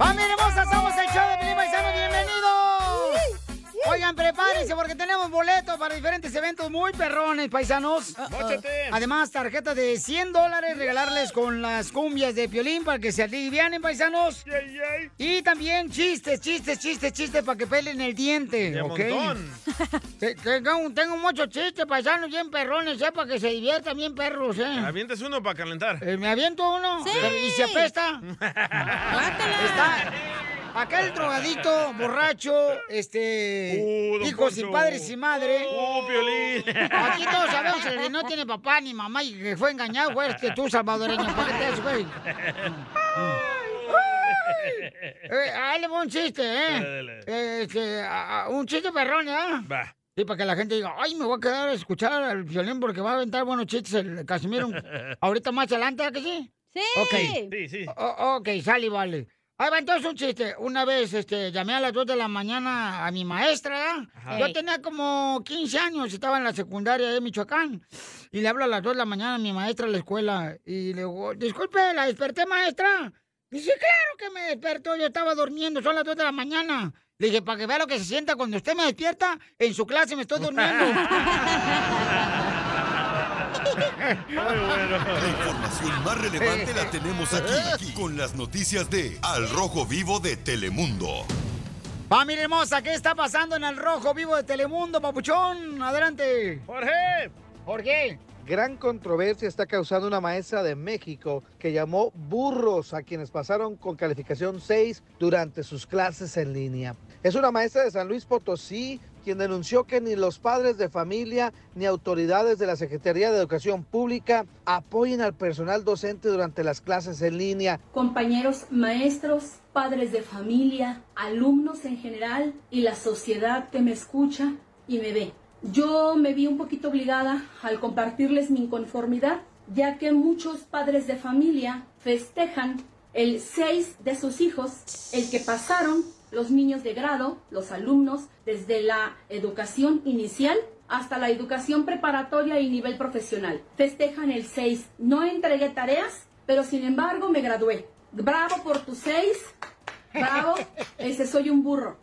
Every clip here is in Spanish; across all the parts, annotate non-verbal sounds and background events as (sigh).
¡Familia hermosa! Oigan, prepárense porque tenemos boletos para diferentes eventos muy perrones, paisanos. Móchate. Además, tarjeta de 100 dólares regalarles con las cumbias de Piolín para que se alivianen, paisanos. Y también chistes, chistes, chistes, chistes para que pelen el diente, De (laughs) Tengo, tengo muchos chistes, paisanos, bien perrones, ¿eh? Para que se diviertan bien perros, ¿eh? Avientes uno para calentar. Eh, ¿Me aviento uno? Sí. ¿Y si apesta? (laughs) Está aquel drogadito, borracho, este... Uh, don hijo sin padre, sin madre. Uh, Piolín. Aquí todos sabemos el que no tiene papá ni mamá y que fue engañado fue este tú, salvadoreño. ¿Para qué te haces, güey? Eh, ahí le voy un chiste, ¿eh? Dale, dale. Eh, este, a- a- un chiste perrón, ¿eh? Va. Sí, para que la gente diga, ay, me voy a quedar a escuchar al violín porque va a aventar buenos chistes el Casimiro. (laughs) Ahorita más adelante, ¿a que sí? Sí. Ok. Sí, sí. O- ok, sale y vale. Ahí va entonces un chiste. Una vez este, llamé a las 2 de la mañana a mi maestra. ¿eh? Yo tenía como 15 años, estaba en la secundaria de Michoacán. Y le hablo a las 2 de la mañana a mi maestra a la escuela. Y le digo, disculpe, ¿la desperté, maestra? Dice, claro que me despertó, yo estaba durmiendo, son las 2 de la mañana. Le dije, para que vea lo que se sienta cuando usted me despierta, en su clase me estoy durmiendo. (laughs) La información más relevante la tenemos aquí, aquí, con las noticias de Al Rojo Vivo de Telemundo. Familia hermosa, ¿qué está pasando en el rojo vivo de Telemundo, papuchón? Adelante. Jorge. Jorge. Gran controversia está causando una maestra de México que llamó burros a quienes pasaron con calificación 6 durante sus clases en línea. Es una maestra de San Luis Potosí quien denunció que ni los padres de familia ni autoridades de la Secretaría de Educación Pública apoyen al personal docente durante las clases en línea. compañeros maestros, padres de familia, alumnos en general y la sociedad que me escucha y me ve. Yo me vi un poquito obligada al compartirles mi inconformidad, ya que muchos padres de familia festejan el 6 de sus hijos, el que pasaron los niños de grado, los alumnos, desde la educación inicial hasta la educación preparatoria y nivel profesional. Festejan el 6. No entregué tareas, pero sin embargo me gradué. Bravo por tu 6. Bravo. Ese soy un burro.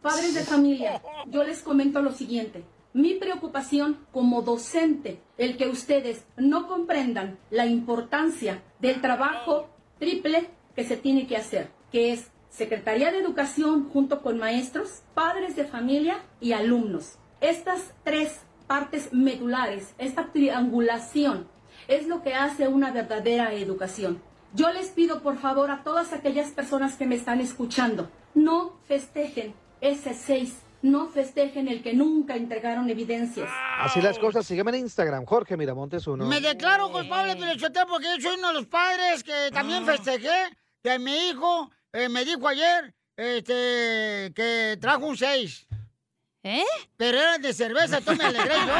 Padres de familia, yo les comento lo siguiente. Mi preocupación como docente, el que ustedes no comprendan la importancia del trabajo triple que se tiene que hacer, que es Secretaría de Educación junto con maestros, padres de familia y alumnos. Estas tres partes medulares, esta triangulación, es lo que hace una verdadera educación. Yo les pido por favor a todas aquellas personas que me están escuchando, no festejen ese 6, no festejen el que nunca entregaron evidencias. Así las cosas, sígueme en Instagram, Jorge Miramontes uno. Me declaro culpable, Pelichotero, porque yo soy uno de los padres que también festejé que mi hijo eh, me dijo ayer este, que trajo un 6. ¿Eh? Pero era de cerveza, tú me alegré yo, güey.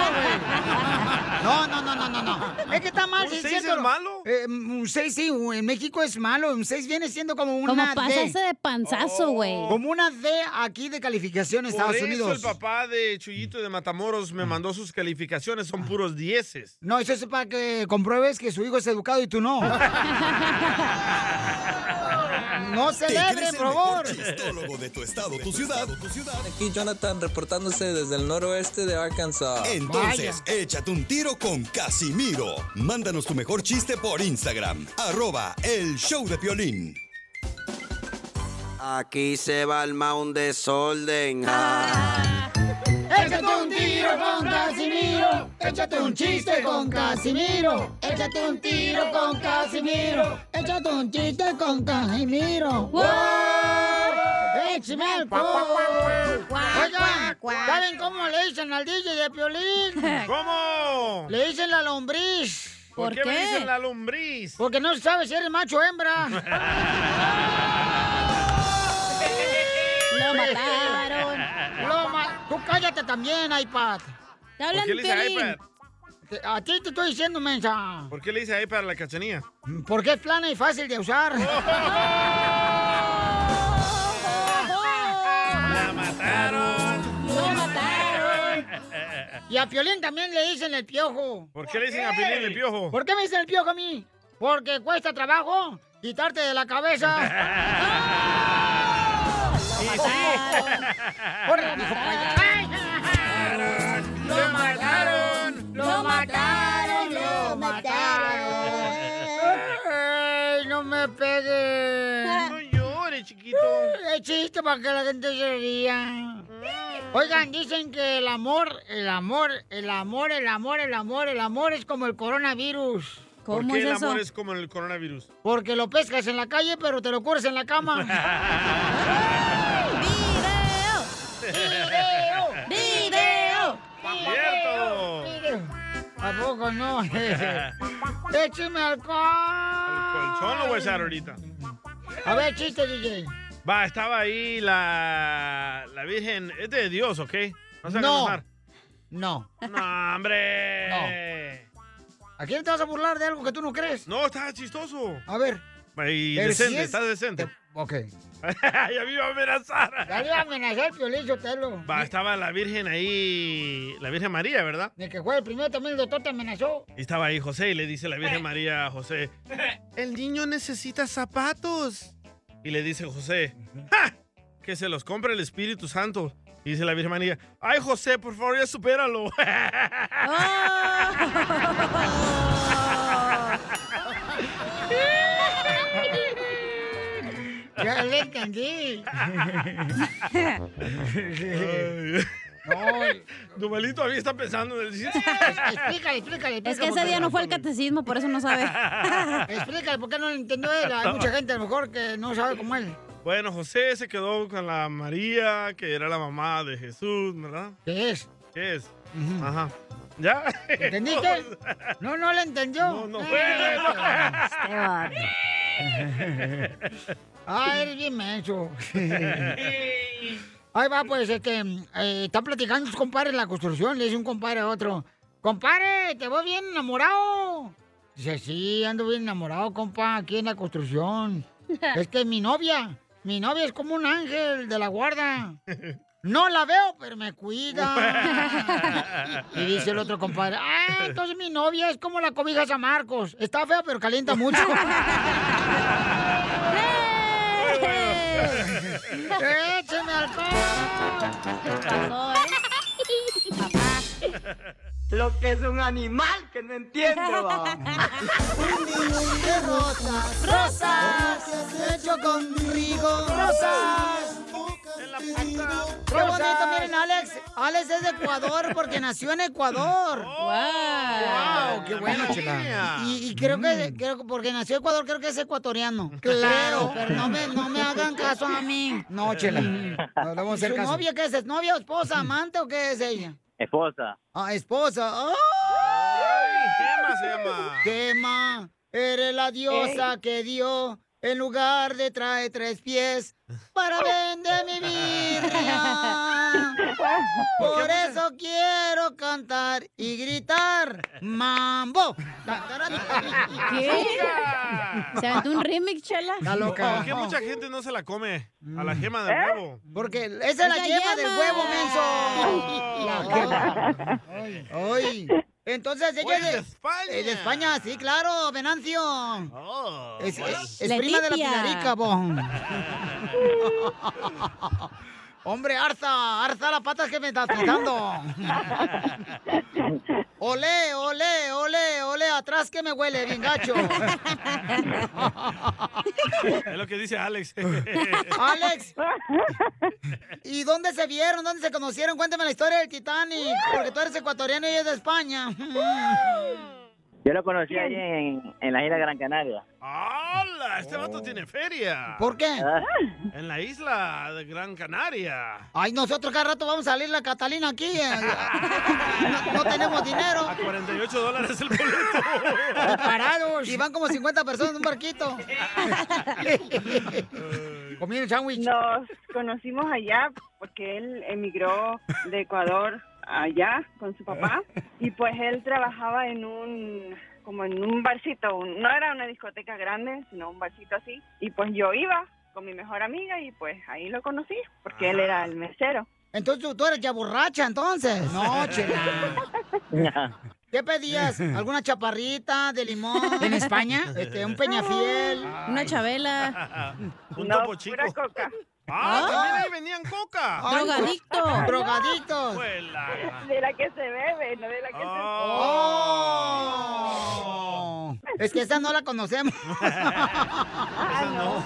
(laughs) No, no, no, no, no, no. Es que está mal. ¿Un sí, seis cierto. es malo? Eh, un 6 sí, en México es malo. Un 6 viene siendo como una Como D. pasarse de panzazo, güey. Como una D aquí de calificación en Por Estados eso Unidos. el papá de Chuyito de Matamoros me mandó sus calificaciones, son puros dieces. No, eso es para que compruebes que su hijo es educado y tú no. (laughs) no (laughs) ¿Te celebre, por favor. chistólogo de tu estado, tu ciudad? tu ciudad? Aquí Jonathan reportándose desde el noroeste de Arkansas. Entonces, échate un tiro con Casimiro. Mándanos tu mejor chiste por Instagram, arroba el show de Piolín. Aquí se va el un desorden. Échate un tiro con Casimiro. Échate un chiste con Casimiro. Échate un tiro con Casimiro. Échate un chiste con Casimiro. ¡Wow! ¡Échame alcohol! Oigan, ¿saben cómo le dicen al DJ de Piolín? (laughs) ¿Cómo? Le dicen la lombriz. ¿Por, qué, me dicen la lombriz? Porque no sabe si eres macho o hembra. (laughs) (laughs) Lo mataron. Lo ma- Tú cállate también, iPad. Te ¿Por qué le dice iPad? A ti te estoy diciendo, mensa. ¿Por qué le dice iPad a la cachanía? Porque es plana y fácil de usar. (laughs) ¡La mataron! ¡Lo mataron! Y a Piolín también le dicen el piojo. ¿Por qué le dicen a Piolín el piojo? ¿Por qué me dicen el piojo a mí? Porque cuesta trabajo quitarte de la cabeza. Sí, ¡Órale, hijo, chiste para que la gente se ría. Oigan, dicen que el amor, el amor, el amor, el amor, el amor, el amor es como el coronavirus. ¿Por qué el amor es como el coronavirus? Porque lo pescas en la calle, pero te lo curas en la cama. (laughs) ¡Video! ¡Video! ¡Cierto! ¡Video! ¿A poco no? (laughs) ¡Écheme alcohol! Colchón lo voy a echar ahorita. A ver, chiste, DJ. Va, estaba ahí la, la Virgen. Es de Dios, ¿ok? No se No. enojar. No. No, hombre. ¿A quién te vas a burlar de algo que tú no crees? No, está chistoso. A ver. Y Pero si decente, es- está decente. Ok. (laughs) ya me iba a amenazar. Ya le iba a amenazar Piolín Sotelo. Va, estaba la Virgen ahí, la Virgen María, ¿verdad? De que fue el primero también el doctor te amenazó. Y estaba ahí José y le dice la Virgen María a José, (laughs) el niño necesita zapatos. Y le dice José, ¡Ja! que se los compre el Espíritu Santo. Y dice la Virgen María, ay José, por favor ya supéralo. (laughs) Ya le entendí. (laughs) (laughs) No, Duvalito todavía está pensando en el. (laughs) Explícale, explícale. Es que ese día no fue el catecismo, por eso no sabe. (laughs) Explícale, ¿por qué no lo entendió él? Hay mucha gente a lo mejor que no sabe como él. Bueno, José se quedó con la María, que era la mamá de Jesús, ¿verdad? ¿Qué es? ¿Qué es? Ajá. ¿Ya? ¿Entendiste? No, no le entendió. No, no fue. Ah, eres bien menso. (laughs) Ahí va, pues, este, eh, están platicando sus compadres en la construcción. Le dice un compadre a otro, compadre, te voy bien enamorado. Dice, sí, ando bien enamorado, compa, aquí en la construcción. (laughs) Es que mi novia, mi novia es como un ángel de la guarda. No la veo, pero me cuida. (laughs) Y dice el otro compadre, ah, entonces mi novia es como la cobija San Marcos. Está fea, pero calienta mucho. (laughs) (laughs) ¡Écheme alcohol! pasó, ¿eh? Lo que es un animal que no entiendo. va. (laughs) de rosas, rosas, hecho conmigo, rosas. Qué bonito, miren, Alex. Alex es de Ecuador porque nació en Ecuador. Wow. Wow, qué bueno, chela. Y, y creo que, creo que porque nació en Ecuador, creo que es ecuatoriano. Claro. Creo, pero no me, no me hagan caso a mí. No, chela. No le vamos a hacer ¿Su caso. novia qué es? ¿Es novia o esposa, amante o qué es ella? Esposa. Ah, esposa. ¡Ay! Gema se llama. Gema, eres la diosa que dio en lugar de trae tres pies para vender mi vida. (laughs) Por eso quiero cantar y gritar mambo. (laughs) ¿Qué? ¿Se aventó un remix, chela? Está loca. ¿Por qué mucha gente no se la come? A la gema del huevo. Porque esa es la yema del huevo, menso. La Ay, ay. Entonces ella es de, de España. de España, sí, claro, Venancio. Oh, Es, es- es prima de la. Pilarica, bon. (laughs) (laughs) Hombre, Arza, Arza las patas que me estás quitando. (laughs) Olé, olé, olé, olé, atrás que me huele, bien gacho. (laughs) Es lo que dice Alex. (laughs) Alex, ¿y dónde se vieron? ¿Dónde se conocieron? Cuéntame la historia del Titanic, porque tú eres ecuatoriano y es de España. Yo lo conocí allí en, en la isla Gran Canaria. ¡Hala! Este vato tiene feria. ¿Por qué? En la isla de Gran Canaria. Ay, nosotros cada rato vamos a salir la Catalina aquí. eh. (laughs) No, no tenemos dinero. A 48 dólares el boleto. Parados. Y van como 50 personas en un barquito. (laughs) Comiendo sándwich. Nos conocimos allá porque él emigró de Ecuador allá con su papá (laughs) y pues él trabajaba en un como en un barcito, un- no era una discoteca grande, sino un barcito así y pues yo iba con mi mejor amiga y pues ahí lo conocí porque él era el mesero. Entonces tú, eres ya borracha, entonces. No, chela. (laughs) ¿Qué pedías? ¿Alguna chaparrita de limón? ¿En España? Este, un peñafiel. Una chabela. (laughs) Un No, topo chico. pura coca. Ah, también ahí vendían coca. Ay, Drogadicto. La- De la que se bebe, no de la que Oh. Es que esa no la conocemos. (laughs) Esa no.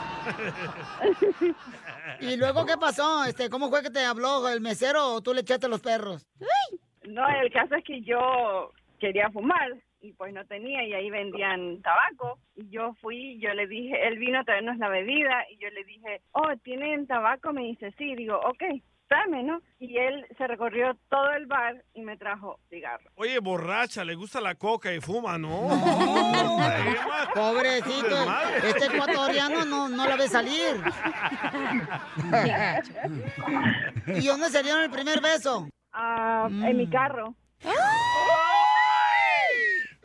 ¿Y luego qué pasó? Este, ¿Cómo fue que te habló el mesero o tú le echaste los perros? se... No, el caso es que yo quería fumar y pues no tenía y ahí vendían tabaco y yo fui, yo le dije, él vino a traernos la bebida y yo le dije, oh, ¿tienen tabaco? Me dice, sí, digo, ok, dame, ¿no? Y él se recorrió todo el bar y me trajo cigarros. Oye, borracha, le gusta la coca y fuma, ¿no? (laughs) Pobrecito, este ecuatoriano no, no la ve salir. (laughs) ¿Y dónde se dieron el primer beso? Ah, En mi carro.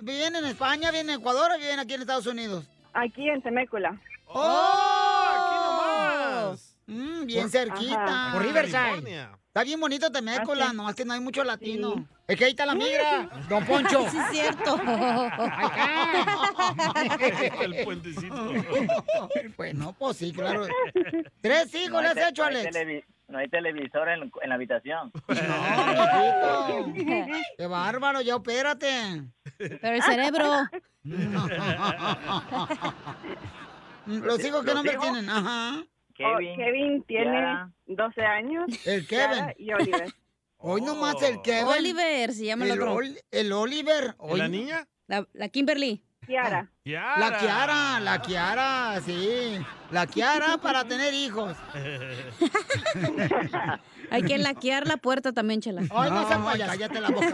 ¿Viven en España, viven en Ecuador o viven aquí en Estados Unidos? Aquí en Temécula. ¡Oh! Mm, bien Por- cerquita. ajá. Por Riverside. California. Está bien bonito Temécula, Ah, no, es que no hay mucho latino. Es que ahí está la migra, (laughs) don Poncho. Sí, es cierto. El puentecito. (laughs) Pues no, pues sí, claro. Tres hijos le has hecho, no Alex. televi- no hay televisor en, en la habitación. (laughs) No, mijito. Qué bárbaro, ya opérate. Pero el cerebro. (laughs) Los hijos, ¿qué ¿Los nombre hijos? tienen? Ajá. Oh, Kevin, tiene Kiara. 12 años. El Kevin. Y Oliver. (laughs) Hoy nomás el Kevin. Oliver se llama el otro. Ol- el Oliver. ¿Y Hoy la niña? La, la Kimberly. Kiara. Kiara. La Kiara, la Kiara, sí. La Kiara para tener hijos. (laughs) Hay que laquear la puerta también, chela. Ay, no, se vaya, cállate la boca. (laughs)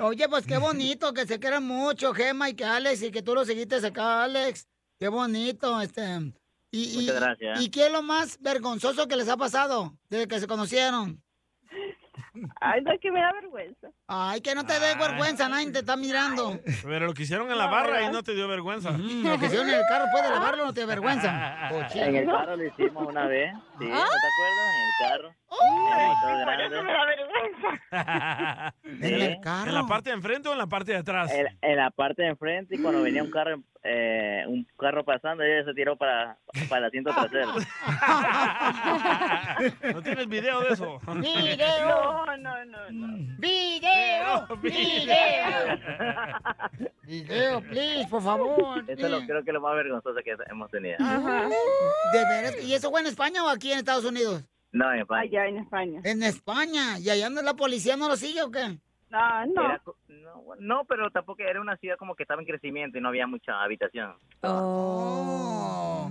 Oye, pues qué bonito, que se quieran mucho, Gema y que Alex, y que tú lo seguiste acá, Alex. Qué bonito, este. Y, y- Muchas gracias. ¿Y qué es lo más vergonzoso que les ha pasado desde que se conocieron? (laughs) Ay, no, es que me da vergüenza. Ay, que no te dé vergüenza, nadie te está mirando. Pero lo que hicieron en la barra y no te dio vergüenza. Mm, Lo que hicieron en el carro, ¿puedes lavarlo no te da vergüenza? En el carro lo hicimos una vez, ¿sí? ¿No te acuerdas? En el carro. Oh. Me da vergüenza. (laughs) En el carro. ¿En la parte de enfrente o en la parte de atrás? En, en la parte de enfrente y cuando venía un carro eh, un carro pasando ella se tiró para, para el asiento trasero. (laughs) ¿No tienes video de eso? (laughs) ¡Video! No, no, no, no. ¡Video! (laughs) ¡Video! ¡Video, please, por favor! Eso es lo, creo que es lo más vergonzoso que hemos tenido. Ajá. ¿De veras? ¿Y eso fue en España o aquí en Estados Unidos? No, en España. Allá en España. En España. ¿Y allá no la policía no lo sigue o qué? No, no. Era no, no, pero tampoco era una ciudad como que estaba en crecimiento y no había mucha habitación. Oh.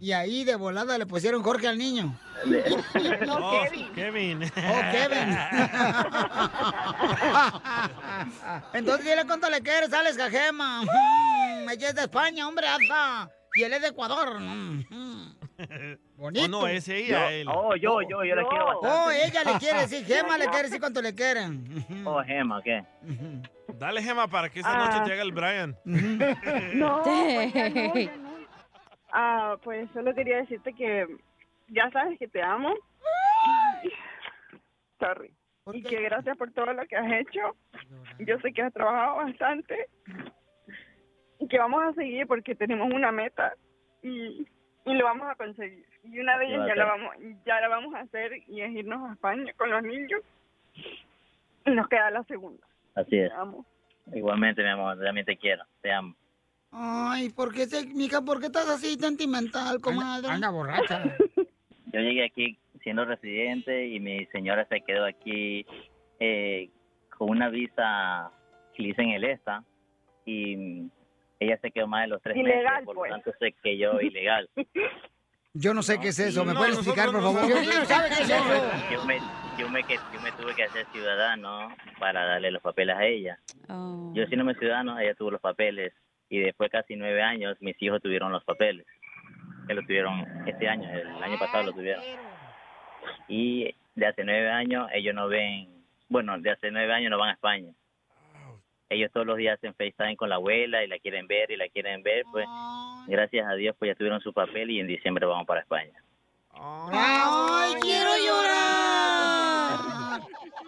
Y ahí de volada le pusieron Jorge al niño. (laughs) No, Oh, Kevin. Kevin. Oh, Kevin. (laughs) Entonces dile cuánto le quieres, Alex Gajema. Mm, Ella es de España, hombre, alza. Y él es de Ecuador. Mm, mm. (laughs) Bonito. Oh, no, es Yo, ella, él. oh, yo, yo, yo le quiero Oh, bastante. ella le quiere decir, Gema le quiere decir cuánto le quieren. Oh, Gema, ¿qué? Dale, Gema, para que esta Ah. noche te haga el Brian. No, pues no, no. Ah, pues solo quería decirte que ya sabes que te amo. Sorry. Y que gracias por todo lo que has hecho. Yo sé que has trabajado bastante. Y que vamos a seguir porque tenemos una meta y, y lo vamos a conseguir. Y una de ellas ya la vamos ya la vamos a hacer y es irnos a España con los niños. Y nos queda la segunda. Así es. Te amo. Igualmente, mi amor, también te quiero, te amo. Ay, ¿por qué, se, mija, por qué estás así sentimental, comadre? Anda, borracha. (laughs) Yo llegué aquí siendo residente y mi señora se quedó aquí eh, con una visa que le hice en el ESTA y ella se quedó más de los tres Ilegal, meses, por pues. lo tanto se quedó ilegal. (laughs) Yo no sé qué es eso, ¿me No, puedes explicar, por favor? no Yo no sabe qué es eso. (laughs) Yo me, yo me, que- yo me tuve que hacer ciudadano para darle los papeles a ella. Oh. Yo siendo ciudadano, ella tuvo los papeles y después casi nueve años mis hijos tuvieron los papeles. Que lo tuvieron este año, el año pasado lo tuvieron. Y de hace nueve años ellos no ven, bueno, de hace nueve años no van a España. Ellos todos los días hacen FaceTime con la abuela y la quieren ver y la quieren ver, pues gracias a Dios pues ya tuvieron su papel y en diciembre vamos para España. ¡Ay, quiero llorar!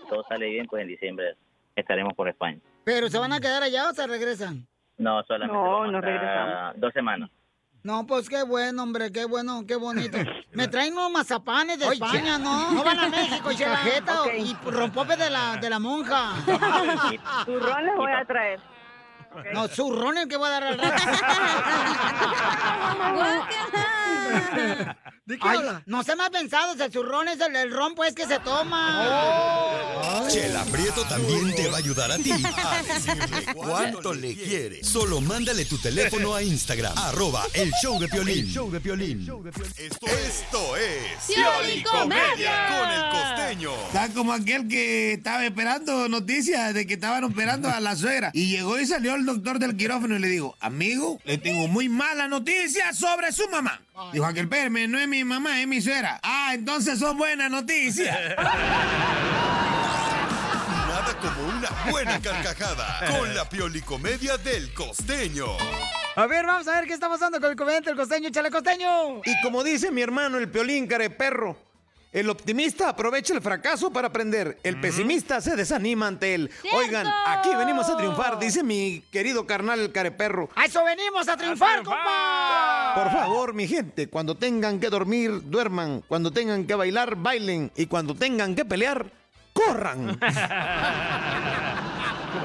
todo sale bien, pues en diciembre estaremos por España. ¿Pero se van a quedar allá o se regresan? No, solamente No, no estar regresamos. dos semanas. No, pues qué bueno, hombre, qué bueno, qué bonito. (laughs) Me traen unos mazapanes de Oye. España, ¿no? No van a México, Ya. (laughs) cajeta Ok. y rompope de la, de la monja. (laughs) Turrón les voy a traer. No, zurrón el que voy a dar al rato. No se me ha pensado, el zurrón es el, el ron, pues, que se toma. Chela Prieto también te va a ayudar a ti (laughs) a decirle cuánto le quiere. Solo mándale tu teléfono a Instagram, (laughs) arroba el show de Piolín. El show de Piolín. Esto, esto es Pioli Comedia. con el costeño. Está como aquel que estaba esperando noticias de que estaban operando a la suegra. Y llegó y salió el doctor del quirófano y le dijo, amigo, le tengo muy mala noticia sobre su mamá. Dijo aquel, espérame, no es mi mamá, es mi suegra. Ah, entonces son buenas noticias. (laughs) Nada como una buena carcajada con la Pioli Comedia del costeño. A ver, vamos a ver qué está pasando con el comediante el costeño, chale costeño. Y como dice mi hermano el piolín careperro, el optimista aprovecha el fracaso para aprender, el pesimista se desanima ante él. Oigan, aquí venimos a triunfar, dice mi querido carnal el careperro. A eso venimos a triunfar, compa. Por favor, mi gente, cuando tengan que dormir, duerman. Cuando tengan que bailar, bailen. Y cuando tengan que pelear, corran. (laughs)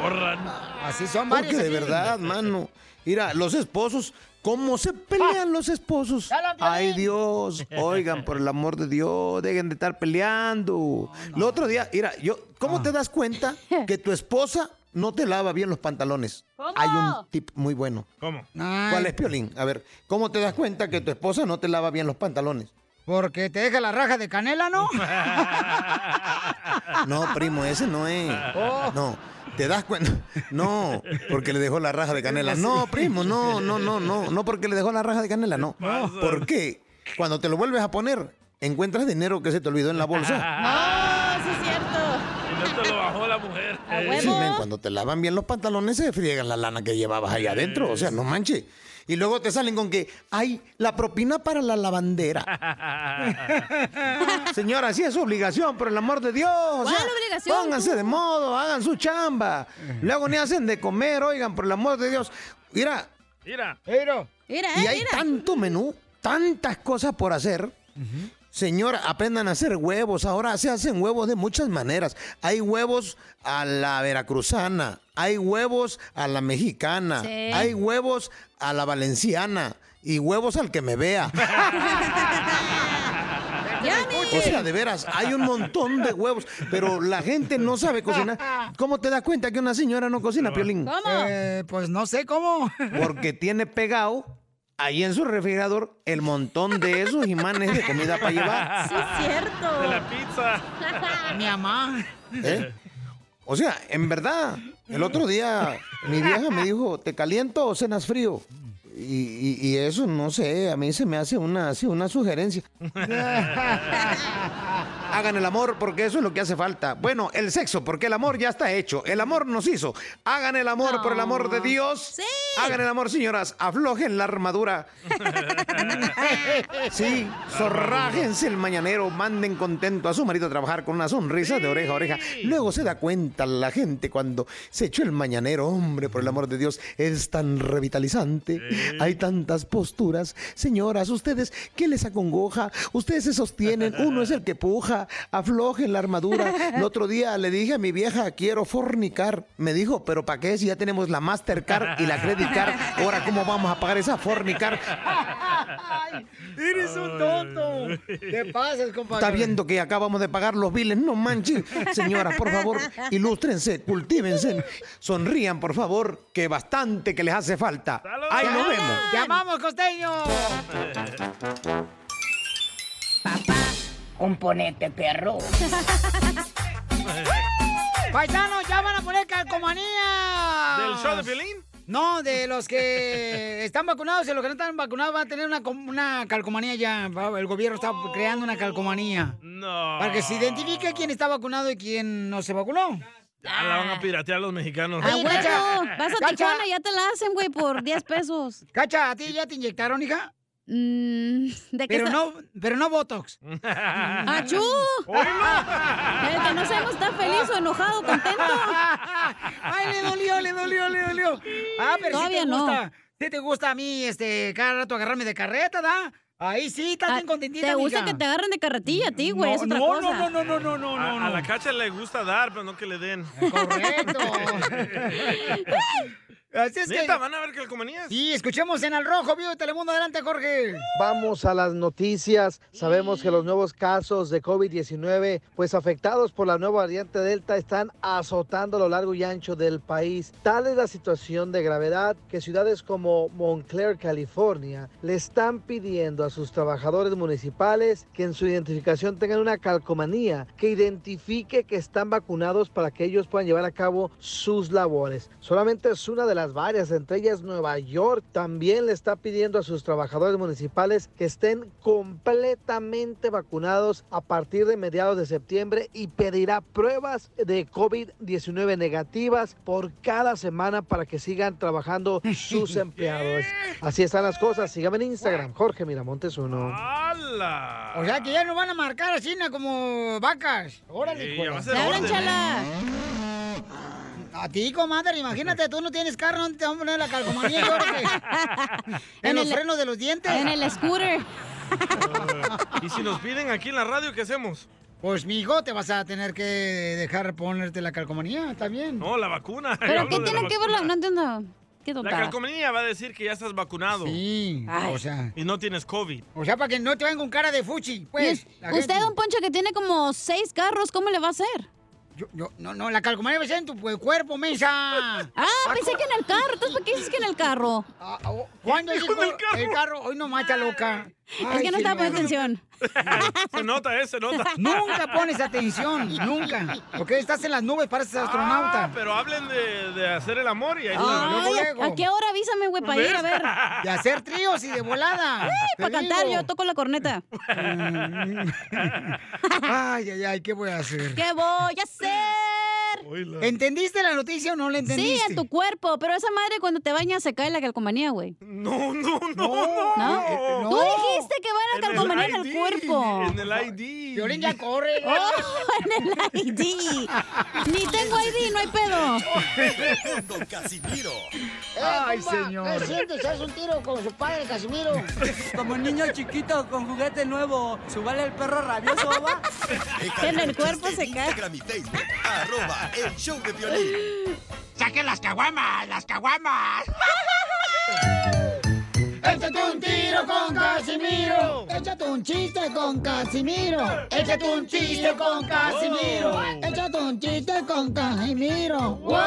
Corran. Así son Porque de aquí. verdad, mano. Mira, los esposos, ¿cómo se pelean los esposos? Ay, Dios. Oigan, por el amor de Dios, dejen de estar peleando. El otro día, mira, yo, ¿cómo te das cuenta que tu esposa no te lava bien los pantalones? Hay un tip muy bueno. ¿Cómo? ¿Cuál es, Piolín? A ver, ¿cómo te das cuenta que tu esposa no te lava bien los pantalones? Porque te deja la raja de canela, ¿no? (laughs) No, primo, ese no es. No, te das cuenta. (laughs) No, porque le dejó la raja de canela. No, primo, no, no, no, no. No porque le dejó la raja de canela, no. Porque cuando te lo vuelves a poner, encuentras dinero que se te olvidó en la bolsa. (laughs) No, sí es cierto. Y no te lo bajó la mujer. Sí, men, cuando te lavan bien los pantalones se friegan la lana que llevabas ahí adentro. O sea, no manches. Y luego te salen con que, ay, la propina para la lavandera. (laughs) Señora, sí es su obligación, por el amor de Dios. o sea, ¿Cuál obligación, Pónganse tú? de modo, hagan su chamba. Luego ni hacen de comer, oigan, por el amor de Dios. Mira, Mira. Mira. Mira, y eh, hay mira. tanto menú, tantas cosas por hacer. Señora, aprendan a hacer huevos. Ahora se hacen huevos de muchas maneras. Hay huevos a la veracruzana, hay huevos a la mexicana, Sí. hay huevos a la valenciana y huevos al que me vea. (laughs) (laughs) O sea, de veras, hay un montón de huevos, pero la gente no sabe cocinar. (laughs) ¿Cómo te das cuenta que una señora no cocina, Piolín? Eh, pues no sé cómo. Porque tiene pegado ahí en su refrigerador el montón de esos imanes de comida para llevar. (laughs) Sí es cierto. De la pizza. (laughs) Mi mamá. ¿eh? O sea, en verdad, el otro día mi vieja me dijo, ¿te caliento o cenas frío? Y, y- y eso, no sé, a mí se me hace una, así, una sugerencia. (laughs) Hagan el amor porque eso es lo que hace falta. Bueno, el sexo, porque el amor ya está hecho. El amor nos hizo. Hagan el amor por el amor de Dios. Sí. Hagan el amor, señoras. Aflojen la armadura. (laughs) Sí, zorrájense el mañanero. Manden contento a su marido a trabajar con una sonrisa de oreja a oreja. Luego se da cuenta la gente cuando se echó el mañanero. Hombre, por el amor de Dios, es tan revitalizante. Hay tantas posturas. Señoras, ustedes, ¿qué les acongoja? Ustedes se sostienen. Uno es el que puja. Aflojen la armadura. (laughs) El otro día le dije a mi vieja, quiero fornicar. Me dijo, ¿pero para qué si ya tenemos la Mastercard y la Credit Card? Ahora, ¿cómo vamos a pagar esa fornicar? Ay, (laughs) eres un tonto. Te pasas, compadre. Está viendo que acabamos de pagar los biles. No manches. Señoras, por favor, ilústrense, cultívense. Sonrían, por favor, que bastante que les hace falta. Ahí nos vemos. ¡Te amamos, costeño! Componente, perro. (laughs) Paisanos, ya van a poner calcomanía. ¿Del show de Piolín? No, de los que (laughs) están vacunados y los que no están vacunados van a tener una, una calcomanía ya. Va- El gobierno está creando una calcomanía. No. Para que se identifique quién está vacunado y quién no se vacunó. Ya la van a piratear los mexicanos. Ah, bueno, vas a Cacha. Tijuana, ya te la hacen, güey, por 10 pesos. Cacha, ¿a ti ya te inyectaron, hija? Mm, ¿de qué Pero está- no, pero no Botox. (laughs) ¡Achú! El que no sabemos está feliz o enojado, contento. Ay, le dolió, le dolió, le dolió. Ah, pero Todavía sí te no. gusta. Sí te gusta a mí, este, cada rato agarrarme de carreta, ¿da? Ahí sí, estás bien contentita, Ah, ¿Te gusta que te agarren de carretilla a ti, güey? No, es otra no, cosa. no, no, no, no, no, no, A, a la cacha le gusta dar, pero no que le den. Correcto. (laughs) Así es que... Neta, van a ver calcomanías. Sí, escuchemos en Al Rojo, vivo de Telemundo. Adelante, Jorge. Vamos a las noticias. Sabemos que los nuevos casos de COVID-19, pues afectados por la nueva variante Delta, están azotando a lo largo y ancho del país. Tal es la situación de gravedad que ciudades como Montclair, California, le están pidiendo a sus trabajadores municipales que en su identificación tengan una calcomanía que identifique que están vacunados para que ellos puedan llevar a cabo sus labores. Solamente es una de las varias, entre ellas Nueva York también le está pidiendo a sus trabajadores municipales que estén completamente vacunados a partir de mediados de septiembre y pedirá pruebas de COVID-19 negativas por cada semana para que sigan trabajando sus (laughs) empleados. Así están las cosas. Síganme en Instagram, Jorge Miramontes uno. ¡Hala! O sea que ya nos van a marcar así, ¿no? como vacas. Órale, Sí, ya va a ser orden, chala. A ti, comadre, imagínate, tú no tienes carro, ¿dónde te van a poner la calcomanía, Jorge? (laughs) en, En los el- frenos de los dientes. en el scooter. (laughs) ¿Y si nos piden aquí en la radio, qué hacemos? Pues, mijo, te vas a tener que dejar ponerte la calcomanía, está bien. No, la vacuna. (laughs) ¿Pero qué tiene que ver la...? vacuna. No entiendo. ¿Qué La calcomanía va a decir que ya estás vacunado. Sí, Ay. o sea... Y no tienes COVID. O sea, para que no te vayan con cara de fuchi, pues. Usted, gente. don Poncho, que tiene como seis carros, ¿cómo le va a hacer? Yo, yo, no, no, la calcomanía va a ser en tu cuerpo, mensa. (laughs) Ah, pensé que en el carro. Entonces, ¿por qué dices que en el carro? Ah, oh, ¿Cuándo es el, carro. el carro? Hoy no mata loca. Es que no estaba poniendo atención. (laughs) se nota, ¿eh? Se nota. Nunca pones atención, nunca. Ok, estás en las nubes, pareces astronauta. Ah, pero hablen de, de hacer el amor y ahí Ah, Ay, luego. ¿a qué hora avísame, güey, para ir a ver? De hacer tríos y de volada. Te Para cantar, yo toco la corneta. (laughs) Ay, ay, ay, ¿qué voy a hacer? ¿Qué voy a hacer? ¿Entendiste la noticia o no la Sí, entendiste? en tu cuerpo, pero esa madre cuando te bañas se cae la calcomanía, güey. No, no, no. ¿No? eh, no. Tú dijiste que va la calcomanía en el ID, cuerpo. En el ID. Violín ya corre. (laughs) Oh, en el ID. Ni tengo ID, no hay pedo. Don Casimiro. Ay, compa, señor. ¿Qué sientes? ¿Haz un tiro con su padre, Casimiro? (laughs) Como niño chiquito con juguete nuevo, ¿subale el perro rabioso, va? En el un cuerpo se cae. Instagram y Facebook. Arroba el show de violín. ¡Saquen las caguamas, las caguamas! Échate un tiro con Casimiro. Échate un chiste con Casimiro. Échate un chiste con Casimiro. Échate un chiste con Casimiro. ¡Wow!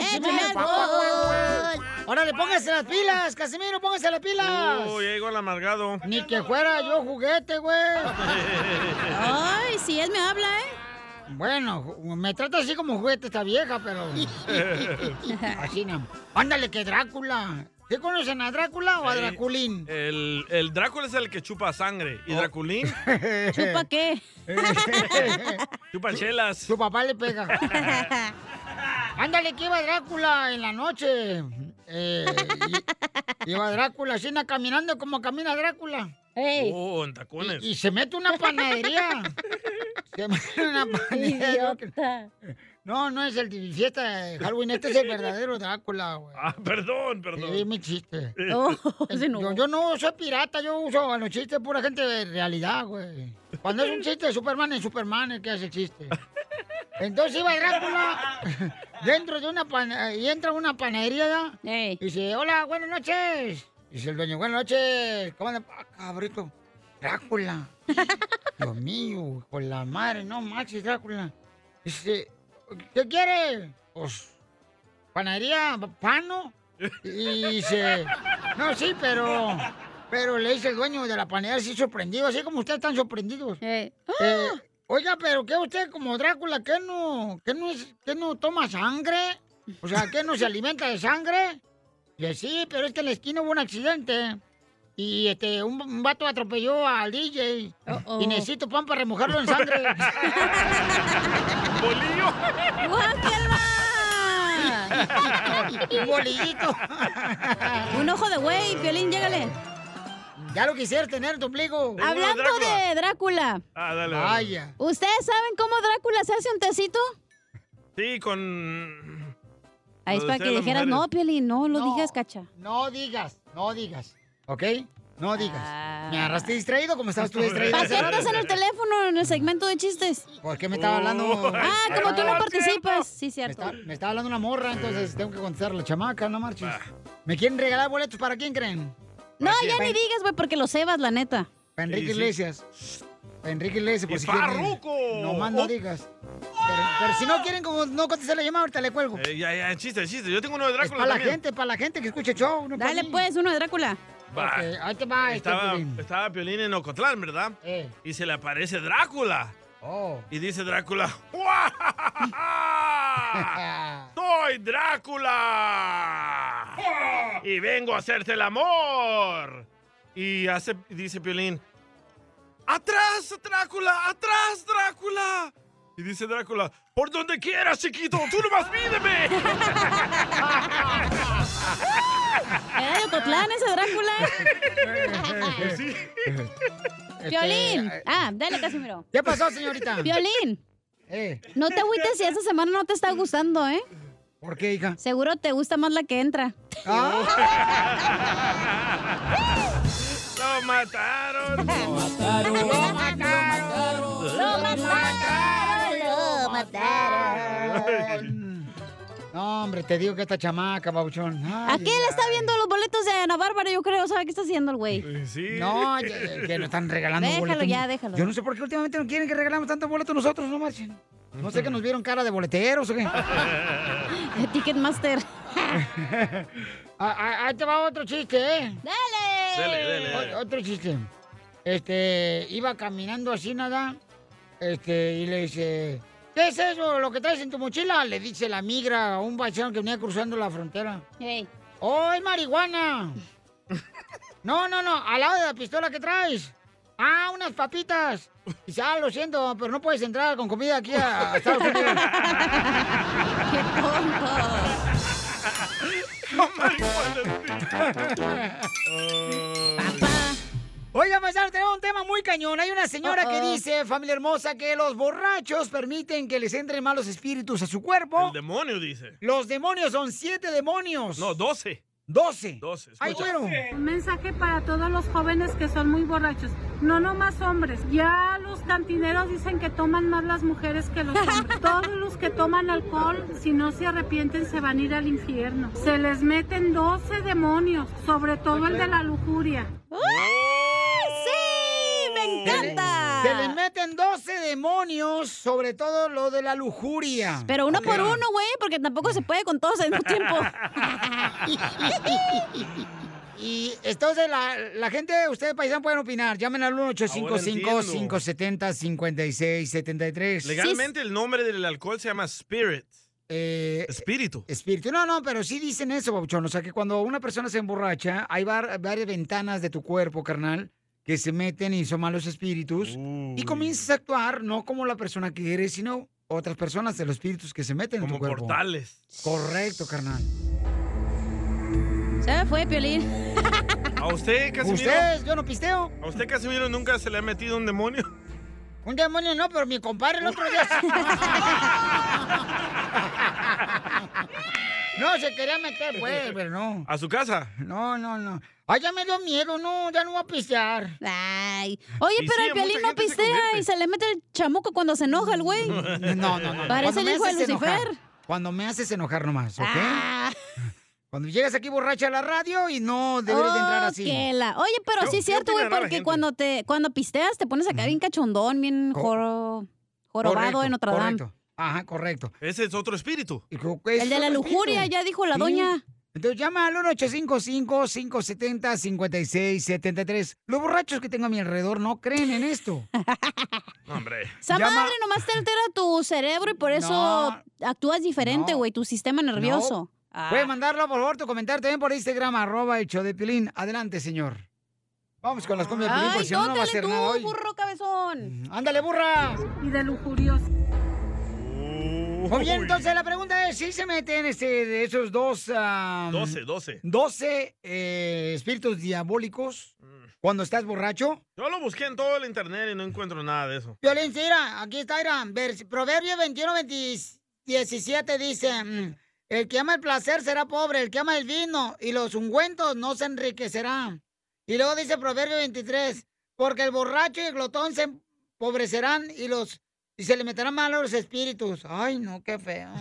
¡Échame alcohol! Órale, póngase las pilas, Casimiro, póngase las pilas. Oh, ya llegó el amargado. Ni que fuera yo juguete, güey. (laughs) Ay, si es me habla, ¿eh? Bueno, me trata así como juguete esta vieja, pero... (laughs) Así no. Ándale, que Drácula. ¿Sí conocen a Drácula o a. Draculín? El, el Drácula es el que chupa sangre. Oh. ¿Y Draculín? (laughs) ¿Chupa qué? (laughs) chupa chelas. Su papá le pega. Ándale, que iba Drácula en la noche. Eh, y- iba Drácula así na, caminando como camina Drácula. Ey, Oh, en tacones. Y se mete una panadería. (laughs) se mete una panadería. idiota. No, no es el de fiesta de Halloween, este es el verdadero Drácula, güey. Ah, perdón, Sí, perdón. mi chiste. Oh, Eh, se no. Yo, yo no soy pirata, yo uso a los chistes pura gente de realidad, güey. Cuando es un chiste de Superman, es Superman el que hace el chiste. Entonces iba Drácula (laughs) dentro de una panadería, y entra a una panadería y dice, hola, buenas noches. Dice el dueño, buenas noches. ¿Cómo anda? Ah, cabrito, Drácula. (laughs) Dios mío, con la madre, no manches, Drácula. Dice, ¿qué quiere? Pues, panadería, pano. Y dice, no, sí, pero, pero le dice el dueño de la panadería así sorprendido, así como ustedes están sorprendidos. Ey. Eh, oiga, pero ¿qué usted como Drácula, qué no, qué no, es, qué no toma sangre? O sea, ¿qué no se alimenta de sangre? Y sí, pero es que en la esquina hubo un accidente. Y este, un, un vato atropelló al DJ. Uh-oh. Y necesito pan para remojarlo en sangre. (laughs) ¡Bolillo! Un bolillito. Un ojo de güey, Piolín, llégale. Ya lo quisieras tener en tu ombligo. Hablando de Drácula. Ah, dale. dale. Vaya. ¿Ustedes saben cómo Drácula se hace un tecito? Sí, con... Ahí es para que dijeras, mujeres. no, Piolín, no lo No. digas, cacha. No digas, no digas. ¿Ok? No digas. Ah. ¿Me agarraste distraído como estabas tú distraído? ¿Para qué en el teléfono en el segmento de chistes? ¿Por qué me estaba hablando? Ah, como tú no participas. Sí, Me cierto. está, me está hablando una morra, entonces tengo que contestar a la chamaca, no marches. ¿Me quieren regalar boletos para quién creen? No, ya ni digas, güey, porque lo cebas, la neta. Para Enrique Sí, sí. Iglesias. Enrique Iglesias, por ¡Y si quieren. Farruko! No más no Oh. digas. Pero, pero si no quieren como no contestar la llamada, ahorita le cuelgo. Eh, ya, ya, chiste, chiste. Yo tengo uno de Drácula para la gente, para la gente que escucha el show. No Dale, pues, uno de Drácula. Va. Ahí te va este Estaba, Piolín. estaba Piolín en Ocotlán, ¿verdad? Eh. Y se le aparece Drácula. Oh. Y dice Drácula, "¡Guajajaja! (laughs) ¡Soy Drácula! Y vengo a hacerte el amor. Y hace, dice Piolín, ¡Atrás, Drácula! ¡Atrás, Drácula! Y dice Drácula, por donde quieras, chiquito, tú nomás pídeme. (laughs) ¿Era de Ocotlán ese Drácula? (laughs) Sí. Violín. Este, Ah, dale, Casimiro. ¿Qué pasó, señorita? Violín. Eh, No te agüites si esta semana no te está gustando, ¿eh? ¿Por qué, hija? Seguro te gusta más la que entra. (laughs) ¡Lo mataron! (laughs) ¡Lo mataron! ¡Lo mataron! ¡Lo mataron! ¡Lo mataron! No, hombre, te digo que esta chamaca, Bauchón. Ay, ¿A qué le está viendo los boletos de Ana Bárbara? Yo creo, ¿sabe qué está haciendo el güey? Sí. No, ya- que nos están regalando Déjalo boletos. ya, déjalo. Yo no sé por qué últimamente no quieren que regalamos tantos boletos nosotros, no marchen. No sé que nos vieron cara de boleteros o qué. (laughs) Ticketmaster. (laughs) Ah, ah, Ahí te va otro chiste, ¿eh? ¡Dale! Dele. O- Otro chiste. Este, iba caminando así nada, este, y le dice, ¿qué es eso, lo que traes en tu mochila? Le dice la migra a un paisano que venía cruzando la frontera. Hey. ¡Oh, es marihuana! (laughs) No, no, no, al lado de la pistola que traes. Ah, unas papitas. Dice, ah, lo siento, pero no puedes entrar con comida aquí a, a Estados Unidos. (laughs) ¡Qué tonto! Oiga, paisano, tenemos un tema muy cañón. Hay una señora que dice, familia hermosa, que los borrachos permiten que les entren malos espíritus a su cuerpo. El demonio dice. Los demonios son siete demonios. No, 12. Doce. 12. Ay, escucha. bueno. Un mensaje para todos los jóvenes que son muy borrachos. No nomás hombres. Ya los cantineros dicen que toman más las mujeres que los hombres. (laughs) Todos los que toman alcohol, si no se arrepienten, se van a ir al infierno. Se les meten 12 demonios, sobre todo el de la lujuria. ¡Sí! ¡Me encanta! Se les meten 12 demonios, sobre todo lo de la lujuria. Pero uno por uno, güey, porque tampoco se puede con todos al mismo tiempo. (laughs) Y entonces la, la gente, ustedes paisanos pueden opinar. Llamen al 1-855-570-5673. Legalmente el nombre del alcohol se llama Spirit. Eh, Espíritu. Espíritu. No, no, pero sí dicen eso, Babuchón. O sea, que cuando una persona se emborracha, hay var- varias ventanas de tu cuerpo, carnal, que se meten y son malos espíritus. Y comienzas a actuar no como la persona que eres, sino otras personas de los espíritus que se meten en Como tu cuerpo. portales. Correcto, carnal. Se me fue, Piolín. ¿A usted, Casimiro? Ustedes, yo no pisteo. ¿A usted, Casimiro, nunca se le ha metido un demonio? Un demonio no, pero mi compadre el otro día. (laughs) no, se quería meter, pues, pero no. ¿A su casa? No, no, no. Ay, ya me dio miedo, no, ya no voy a pistear. Ay. Oye, Y pero sí, el mucha no se pistea y se le mete el chamuco cuando se enoja el güey. No, no, no. Parece el me hijo de haces enojar. Lucifer. Cuando me haces enojar nomás, ¿ok? Ah. Cuando llegas aquí borracha a la radio y no deberes de entrar Oh, así. la- Oye, pero Yo- sí es ¿qué cierto, güey, porque cuando te cuando pisteas te pones acá bien cachondón, bien joro- jorobado Correcto, en Notre Dame. Correcto. Ajá, correcto. Ese es otro espíritu. El de la lujuria, ya dijo la Sí. doña. Entonces llama al 1-855-570-5673. Los borrachos que tengo a mi alrededor no creen en esto. (laughs) Hombre. Esa Llama- madre nomás te altera tu cerebro y por eso No. actúas diferente, No. güey, tu sistema nervioso. Ah. Puedes mandarlo, por favor, tu comentario también por Instagram, arroba show de Pilín. Adelante, señor. Vamos con las comidas de Pilín, Ay, porque si no, no va a tú, nada hoy. burro cabezón. Ándale, burra. Y de lujurioso. Muy bien, entonces la pregunta es, ¿sí se meten este, de esos dos... ah, 12, 12. 12 eh, espíritus diabólicos cuando estás borracho? Yo lo busqué en todo el internet y no encuentro nada de eso. Violín, sí, mira, aquí está, mira, Proverbio 21, 20 17 dice, mm, el que ama el placer será pobre, el que ama el vino y los ungüentos no se enriquecerá. Y luego dice Proverbio 23, porque el borracho y el glotón se empobrecerán y los y se le meterán mal a los espíritus. Ay, no, qué feo.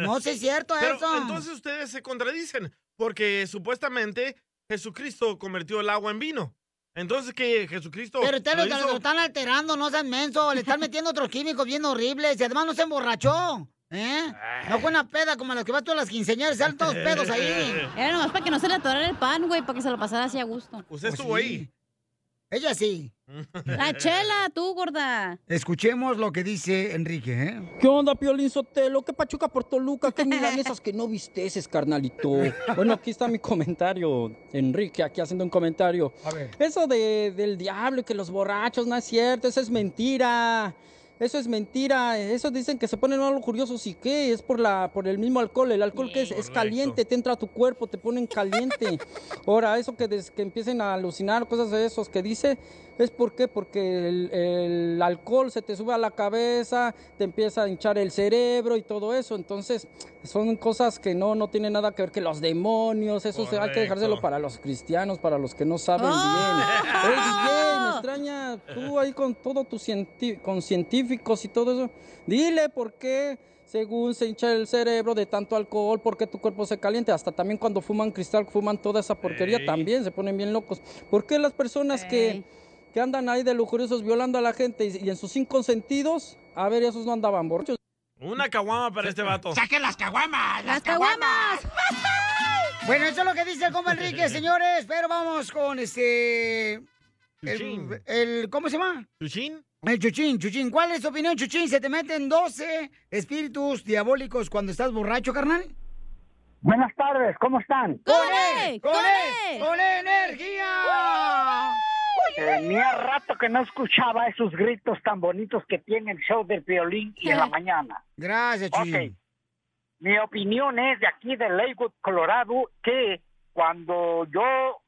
No, sí es cierto Pero eso. entonces ustedes se contradicen, porque supuestamente Jesucristo convirtió el agua en vino. Entonces que Jesucristo Pero ustedes lo lo, hizo- lo están alterando, no sean menso, le están metiendo otros químicos bien horribles y además no se emborrachó. ¿Eh? No fue una peda como las que vas tú a las quinceañeras, salen todos pedos ahí. Era nomás para que no se le atorara el pan, güey, para que se lo pasara así a gusto. Usted Pues estuvo sí. ahí. Ella sí. (laughs) La chela, tú, gorda. Escuchemos lo que dice Enrique, ¿eh? ¿Qué onda, Piolín Sotelo? ¿Qué pachuca por Toluca? ¿Qué milanesas (laughs) que no visteces, carnalito? Bueno, aquí está mi comentario. Enrique, aquí haciendo un comentario. A ver. Eso de, del diablo y que los borrachos no es cierto, eso es mentira. Eso es mentira. Eso dicen que se ponen algo curiosos y qué, es por la por el mismo alcohol. El alcohol que es, es caliente, te entra a tu cuerpo, te ponen caliente. (laughs) Ahora, eso que, des- que empiecen a alucinar, cosas de esos que dice, es por qué, porque el, el alcohol se te sube a la cabeza, te empieza a hinchar el cerebro y todo eso. Entonces, son cosas que no, no tienen nada que ver que los demonios, eso se- hay que dejárselo para los cristianos, para los que no saben bien. Oye, DJ, (laughs) me extraña tú ahí con todo tu cienti- con científicos y todo eso. Dile por qué, según se hincha el cerebro de tanto alcohol, por qué tu cuerpo se caliente. Hasta también cuando fuman cristal, fuman toda esa porquería, Ey. también se ponen bien locos. ¿Por qué las personas que, que andan ahí de lujuriosos violando a la gente y, y en sus cinco sentidos, a ver, esos no andaban borrachos? Una caguama para este vato. ¡Saquen las caguamas! ¡Las caguamas! Bueno, eso es lo que dice el compa Enrique, señores, pero vamos con este... El, el- ¿Cómo se llama? ¿Chuchín? El Chuchín, Chuchín. ¿Cuál es tu opinión, Chuchín? ¿Se te meten 12 espíritus diabólicos cuando estás borracho, carnal? Buenas tardes, ¿cómo están? ¡Con él! ¡Con él! ¡Con energía! Tenía rato que no escuchaba esos gritos tan bonitos que tiene el show del violín y en la mañana. Gracias, Chuchín. Ok. Mi opinión es de aquí de Lakewood, Colorado, que cuando yo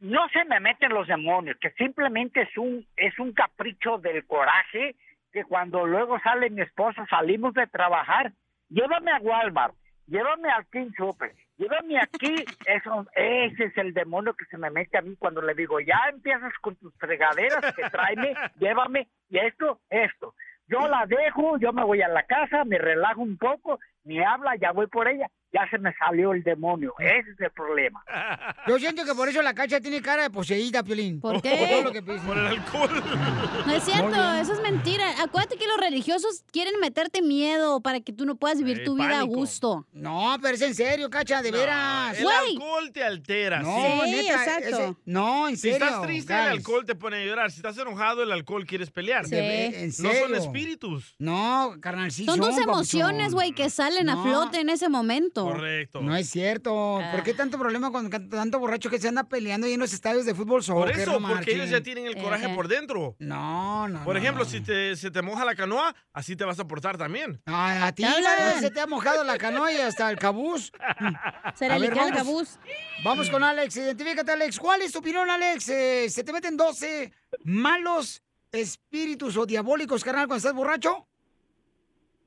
no se me meten los demonios, que simplemente es un es un capricho del coraje, que cuando luego sale mi esposa, salimos de trabajar, llévame a Walmart, llévame al King Super, llévame aquí, eso, ese es el demonio que se me mete a mí cuando le digo, ya empiezas con tus fregaderas, que tráeme, (laughs) llévame, y esto, esto. Yo la dejo, yo me voy a la casa, me relajo un poco, me habla, ya voy por ella, ya se me salió el demonio. Ese es el problema. (laughs) Yo siento que por eso la cacha tiene cara de poseída, Piolín. ¿Por qué? Por todo lo que. Por el alcohol. No es cierto, eso es mentira. Acuérdate que los religiosos quieren meterte miedo para que tú no puedas vivir Ey, tu vida a gusto. No, pero es en serio, cacha, de veras. El alcohol te altera. No, sí. neta, ese- no, en Si serio. estás triste, el alcohol te pone a llorar. Si estás enojado, el alcohol quieres pelear. En No serio. son espíritus. No, carnal, sí Son tus papuchón. emociones, güey, que salen a No. flote en ese momento. Correcto. No es cierto. ¿Por qué tanto problema con tanto borracho que se anda peleando ahí en los estadios de fútbol Por soccer? eso, no porque ellos ya tienen el coraje por dentro. No, no. Por no, ejemplo, no. si te, se te moja la canoa, así te vas a portar también. Ah, a ti se te ha mojado la canoa y hasta el cabús. (laughs) Se le el cabús. Vamos con Alex. Identifícate, Alex. ¿Cuál es tu opinión, Alex? Eh, ¿Se te meten 12 malos espíritus o diabólicos, carnal, cuando estás borracho?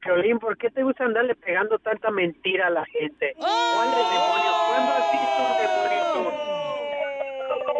Violín, ¿por qué te gusta andarle pegando tanta mentira a la gente? ¿Cuáles demonios? ¿Cuándo has visto un demonio?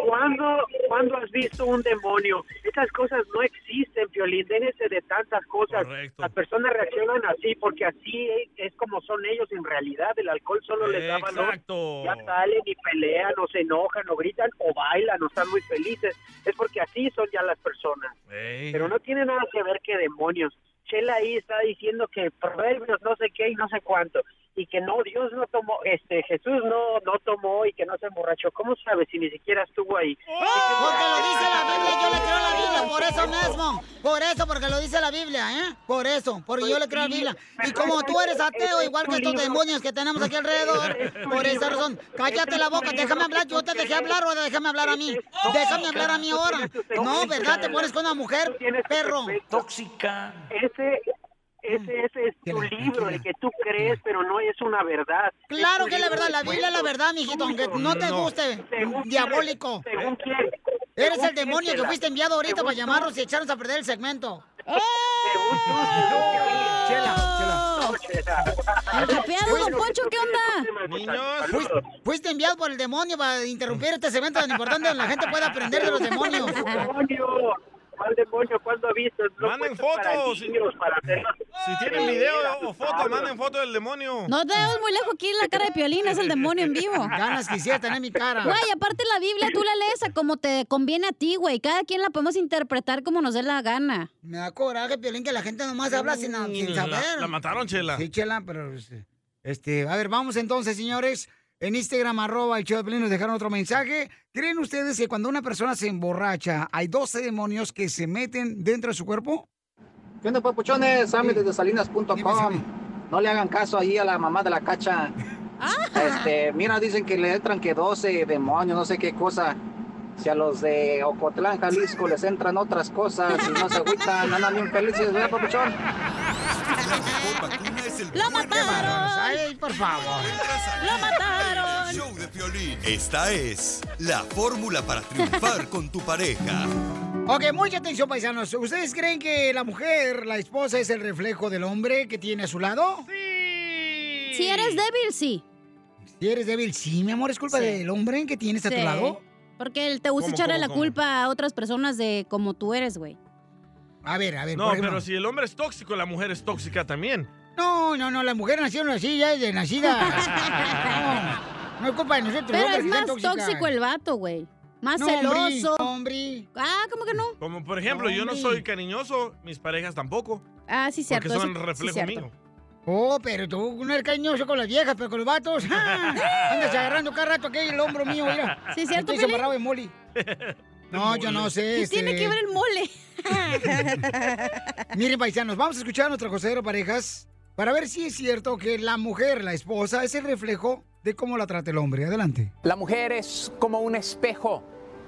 ¿Cuándo, ¿Cuándo has visto un demonio? Esas cosas no existen, Violín. Déjense de tantas cosas. Las personas reaccionan así porque así es como son ellos en realidad. El alcohol solo les da valor. Exacto. Ya salen y pelean o se enojan o gritan o bailan o están muy felices. Es porque así son ya las personas. Pero no tiene nada que ver que demonios. Chela ahí está diciendo que proverbios no sé qué y no sé cuánto y que no Dios no tomó este Jesús no no tomó y que no se emborrachó cómo sabes si ni siquiera estuvo ahí Porque lo dice la Biblia, yo le creo a la Biblia, por eso mismo. Por eso, porque lo dice la Biblia, ¿eh? Por eso, porque yo le creo a la Biblia. Y como tú eres ateo, igual que estos demonios que tenemos aquí alrededor, por esa razón, cállate la boca, déjame hablar, yo te dejé hablar o déjame hablar a mí. Déjame hablar a mí ahora. No, ¿verdad? Te pones con una mujer, perro. tóxica ese ese, ese es tu libro, el que tú crees, pero no es una verdad. Claro que es la verdad, la Biblia es la verdad, mijito, aunque no te guste, Según diabólico. quién, según quién. Eres Según el demonio que la- fuiste enviado ahorita según para tú. llamarnos y echarnos a perder el segmento. Chela, El capeado, don Poncho, ¿qué onda? Niños. Fuiste, fuiste enviado por el demonio para interrumpir este segmento tan importante donde la gente pueda aprender de los (laughs) demonios. ¿Cuál demonio? ¿Cuándo visto? No Manden fotos. niños, para hacerlos- (laughs) Si tienen video o foto, manden foto del demonio. No te muy lejos aquí la cara de Piolín, es el demonio en vivo. (laughs) Ganas quisiera tener mi cara. Güey, aparte la Biblia tú la lees a como te conviene a ti, güey. Cada quien la podemos interpretar como nos dé la gana. Me da coraje, Piolín, que la gente nomás habla sin, sin La, saber. la mataron, Chela. Sí, Chela, pero... este, Este, a ver, vamos entonces, señores. En Instagram, arroba el show de nos dejaron otro mensaje. ¿Creen ustedes que cuando una persona se emborracha, hay 12 demonios que se meten dentro de su cuerpo? ¿Qué onda, papuchones? Sammy desde salinas.com. No le hagan caso ahí a la mamá de la cacha. (laughs) Este, mira, dicen que le entran que 12 demonios, no sé qué cosa. Si a los de Ocotlán, Jalisco, les entran otras cosas y no se agüitan, andan bien felices, ¿verdad, papuchón? ¡Lo mataron! ¡Ay, por favor! ¡Lo mataron! Show de Piolín. Esta es la fórmula para triunfar con tu pareja. Ok, mucha atención, paisanos. ¿Ustedes creen que la mujer, la esposa, es el reflejo del hombre que tiene a su lado? Si eres débil, sí. Si eres débil, sí, mi amor, es culpa Sí. del hombre que tienes a tu Sí. lado. Porque él te gusta ¿Cómo, echarle cómo, la cómo? culpa a otras personas de como tú eres, güey. A ver, a ver, No, por ejemplo. pero si el hombre es tóxico, la mujer es tóxica también. No, no, no, la mujer nació así, ya desde nacida. (laughs) No, no es culpa de nosotros. Pero es más tóxico el vato, güey. Más No, celoso. hombre. Ah, ¿cómo que no? Como por ejemplo, yo no soy cariñoso, mis parejas tampoco. Ah, sí, cierto. Porque son eso- reflejo mío. Oh, pero tú no eres cariñoso con las viejas, pero con los vatos. (laughs) ¡ah! Andas agarrando cada rato aquí el hombro mío, mira. (laughs) Sí, ¿cierto, Estoy amarrado de moli. No, yo no sé. ¿Qué este- tiene que ver el mole? (laughs) Miren, paisanos, vamos a escuchar a nuestro consejero parejas para ver si es cierto que la mujer, la esposa, es el reflejo de cómo la trata el hombre. Adelante. La mujer es como un espejo.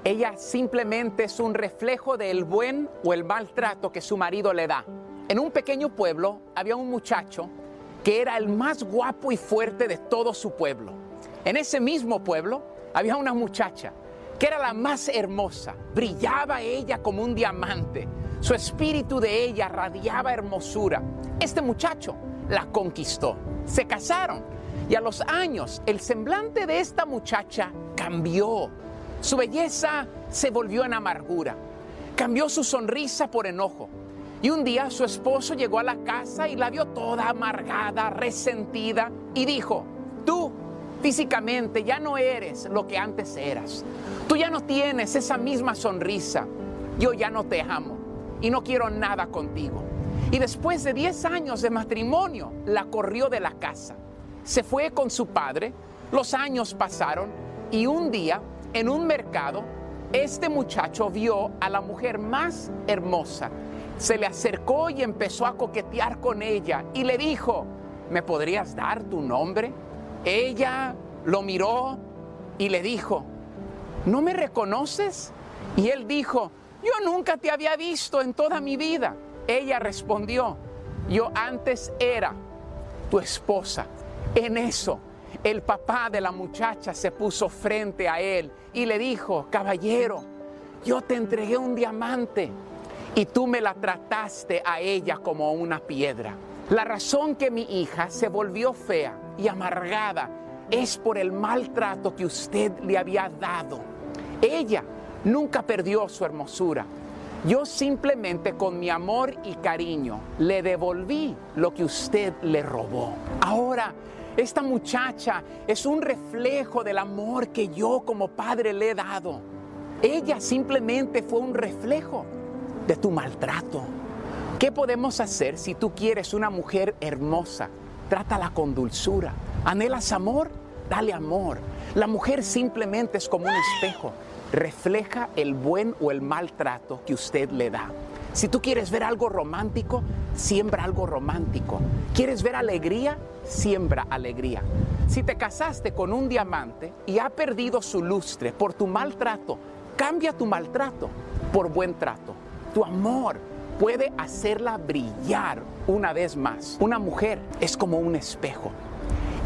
Ella simplemente es un reflejo del buen o el mal trato que su marido le da. En un pequeño pueblo había un muchacho que era el más guapo y fuerte de todo su pueblo. En ese mismo pueblo había una muchacha que era la más hermosa. Brillaba ella como un diamante. Su espíritu de ella radiaba hermosura. Este muchacho la conquistó. Se casaron y a los años el semblante de esta muchacha cambió. Su belleza se volvió en amargura. Cambió su sonrisa por enojo. Y un día su esposo llegó a la casa y la vio toda amargada, resentida y dijo, tú físicamente ya no eres lo que antes eras. Tú ya no tienes esa misma sonrisa. Yo ya no te amo y no quiero nada contigo. Y después de 10 años de matrimonio, la corrió de la casa. Se fue con su padre, los años pasaron y un día, en un mercado, este muchacho vio a la mujer más hermosa. Se le acercó y empezó a coquetear con ella y le dijo, ¿me podrías dar tu nombre? Ella lo miró y le dijo, ¿no me reconoces? Y él dijo, yo nunca te había visto en toda mi vida. Ella respondió, yo antes era tu esposa. En eso, el papá de la muchacha se puso frente a él y le dijo, caballero, yo te entregué un diamante y tú me la trataste a ella como una piedra. La razón que mi hija se volvió fea y amargada es por el maltrato que usted le había dado. Ella nunca perdió su hermosura. Yo simplemente con mi amor y cariño le devolví lo que usted le robó. Ahora, esta muchacha es un reflejo del amor que yo como padre le he dado. Ella simplemente fue un reflejo de tu maltrato. ¿Qué podemos hacer si tú quieres una mujer hermosa? Trátala con dulzura. ¿Anhelas amor? Dale amor. La mujer simplemente es como un espejo. Refleja el buen o el mal trato que usted le da. Si tú quieres ver algo romántico, siembra algo romántico. ¿Quieres ver alegría? Siembra alegría. Si te casaste con un diamante y ha perdido su lustre por tu maltrato, cambia tu maltrato por buen trato. Tu amor puede hacerla brillar una vez más. Una mujer es como un espejo.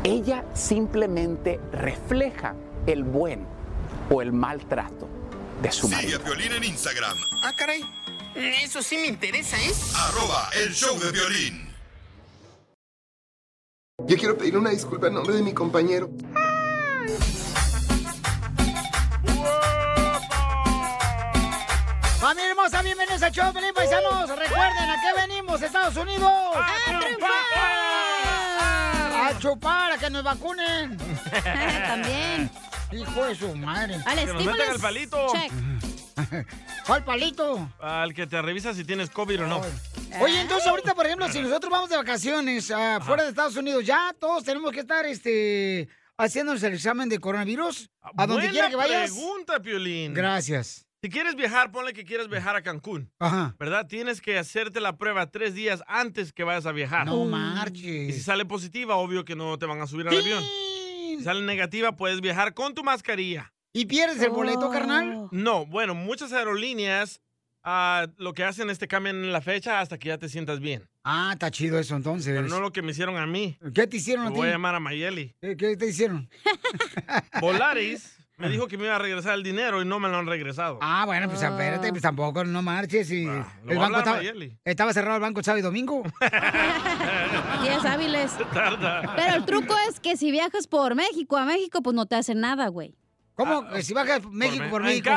Ella simplemente refleja el buen o el maltrato de su Sigue marido. a Piolín en Instagram, Ah, caray. Eso sí me interesa, ¿eh? arroba el show de violín. Yo quiero pedir una disculpa en nombre de mi compañero. Familia hermosa, bienvenidos al show, Pelín Paisanos. Recuerden, ¿a qué venimos, Estados Unidos? ¡A triunfar! A chupar, a que nos vacunen. (laughs) También. Hijo de su madre. Al Que nos metan el palito. Check. (laughs) ¿Cuál palito? Al que te revisa si tienes COVID o no. Oye, entonces ahorita, por ejemplo, si nosotros vamos de vacaciones ah, fuera de Estados Unidos, ya todos tenemos que estar este, haciéndonos el examen de coronavirus a donde quiera que vayas. pregunta, Piolín. Gracias. Si quieres viajar, ponle que quieres viajar a Cancún. Ajá. ¿Verdad? Tienes que hacerte la prueba tres días antes que vayas a viajar. No marches. Y si sale positiva, obvio que no te van a subir al avión. Si sale negativa, puedes viajar con tu mascarilla. ¿Y pierdes el boleto, carnal? No, bueno, muchas aerolíneas ah, lo que hacen es te cambian la fecha hasta que ya te sientas bien. Ah, está chido eso entonces. Pero no lo que me hicieron a mí. ¿Qué te hicieron a Te ti? voy a llamar a Mayeli. ¿Qué, qué te hicieron? (laughs) Volaris me dijo que me iba a regresar el dinero y no me lo han regresado. Ah, bueno, pues espérate, pues tampoco no marches. Y voy el a banco hablar a estaba, Mayeli. estaba cerrado el banco sábado y domingo. (laughs) Días hábiles. (laughs) Tarda. Pero el truco es que si viajas por México a México, pues no te hacen nada, güey. ¿Cómo? si bajas México por México.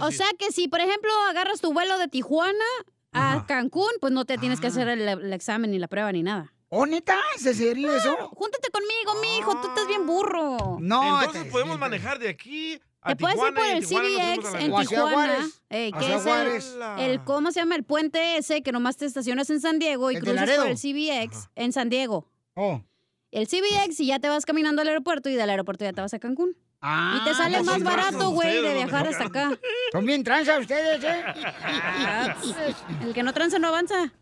O sea que si, por ejemplo, agarras tu vuelo de Tijuana a Cancún, pues no te tienes que hacer el, el examen ni la prueba ni nada. ¿Oh, neta? ¿Es serio eso? Júntate conmigo, mijo, tú estás bien burro. No, Entonces podemos manejar de aquí a Te puedes ir por el CBX en Tijuana, eh, que es el, el- ¿cómo se llama? El puente ese que nomás te estacionas en San Diego y El cruzas por el CBX en San Diego. Oh. El CBX y ya te vas caminando al aeropuerto y del aeropuerto ya te vas a Cancún. Ah, y te sale pues más barato, güey, de viajar hasta acá. Son bien tranzas ustedes, ¿eh? Ah, El que no tranza no avanza.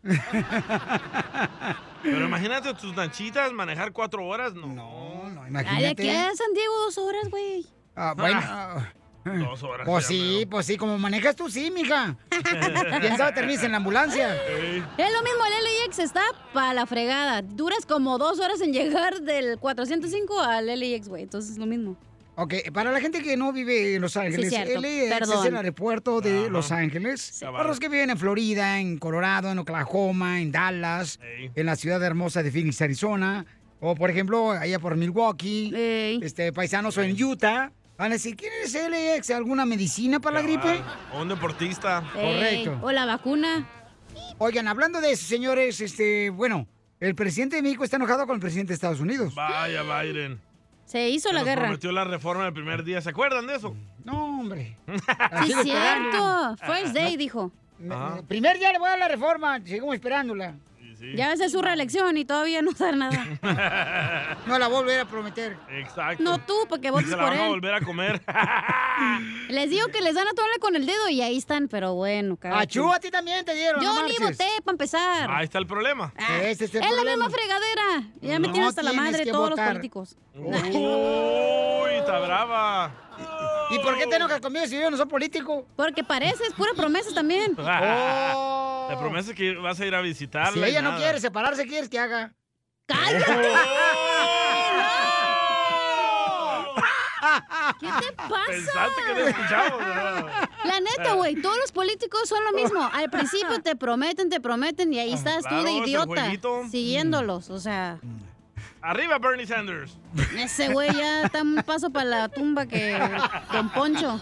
Pero imagínate tus nachitas manejar cuatro horas. No, no, Ay, de aquí a San Diego dos horas, güey. Ah, bueno. ah, Dos horas. Pues sí, pues sí, como manejas tú, sí, mija. (laughs) ¿Quién sabe terminas en la ambulancia? Es lo mismo, el LAX está para la fregada. Duras como dos horas en llegar del 405 al LAX, güey. Entonces es lo mismo. Ok, para la gente que no vive en Los Ángeles. LAX es el aeropuerto de Los Ángeles. Cabal. Para los que viven en Florida, en Colorado, en Oklahoma, en Dallas, en la ciudad hermosa de Phoenix, Arizona, o por ejemplo, allá por Milwaukee, este paisanos o en Utah. Van a decir, ¿quién es LAX? ¿Alguna medicina para la gripe? O un deportista. Correcto. O la vacuna. Oigan, hablando de eso, señores, este, bueno, el presidente de México está enojado con el presidente de Estados Unidos. Vaya, Biden. Se hizo la nos guerra. prometió la reforma el primer día. ¿Se acuerdan de eso? No, hombre. (laughs) Sí, Sigo cierto. esperando. First day, dijo. Ajá. Primer día le voy a dar la reforma, seguimos esperándola. Ya va a ser su reelección y todavía no dar nada. (laughs) No la volveré a prometer. Exacto. No tú, porque votes se la por van a él. volver a comer. (laughs) Les digo que les dan a tomarle con el dedo y ahí están, pero bueno, Achú, quien. a ti también te dieron. Yo no ni voté para empezar. Ahí está el problema. Ese es el es la misma fregadera. Ya me tienen hasta la madre todos votar. los políticos. Uy, está brava. ¿Y por qué te enojas conmigo si yo no soy político? Porque pareces, pura promesa también. Oh. (laughs) Te prometo que vas a ir a visitarla. Si ella no quiere separarse, ¿quieres que haga? ¿Qué te pasa? Pensaste que no escuchamos, ¿verdad? La neta, güey, todos los políticos son lo (laughs) mismo. Al principio te prometen, te prometen y ahí estás Claro, tú de es idiota jueguito. siguiéndolos. O sea, Arriba Bernie Sanders. ese güey ya está un paso para la tumba que Don Poncho.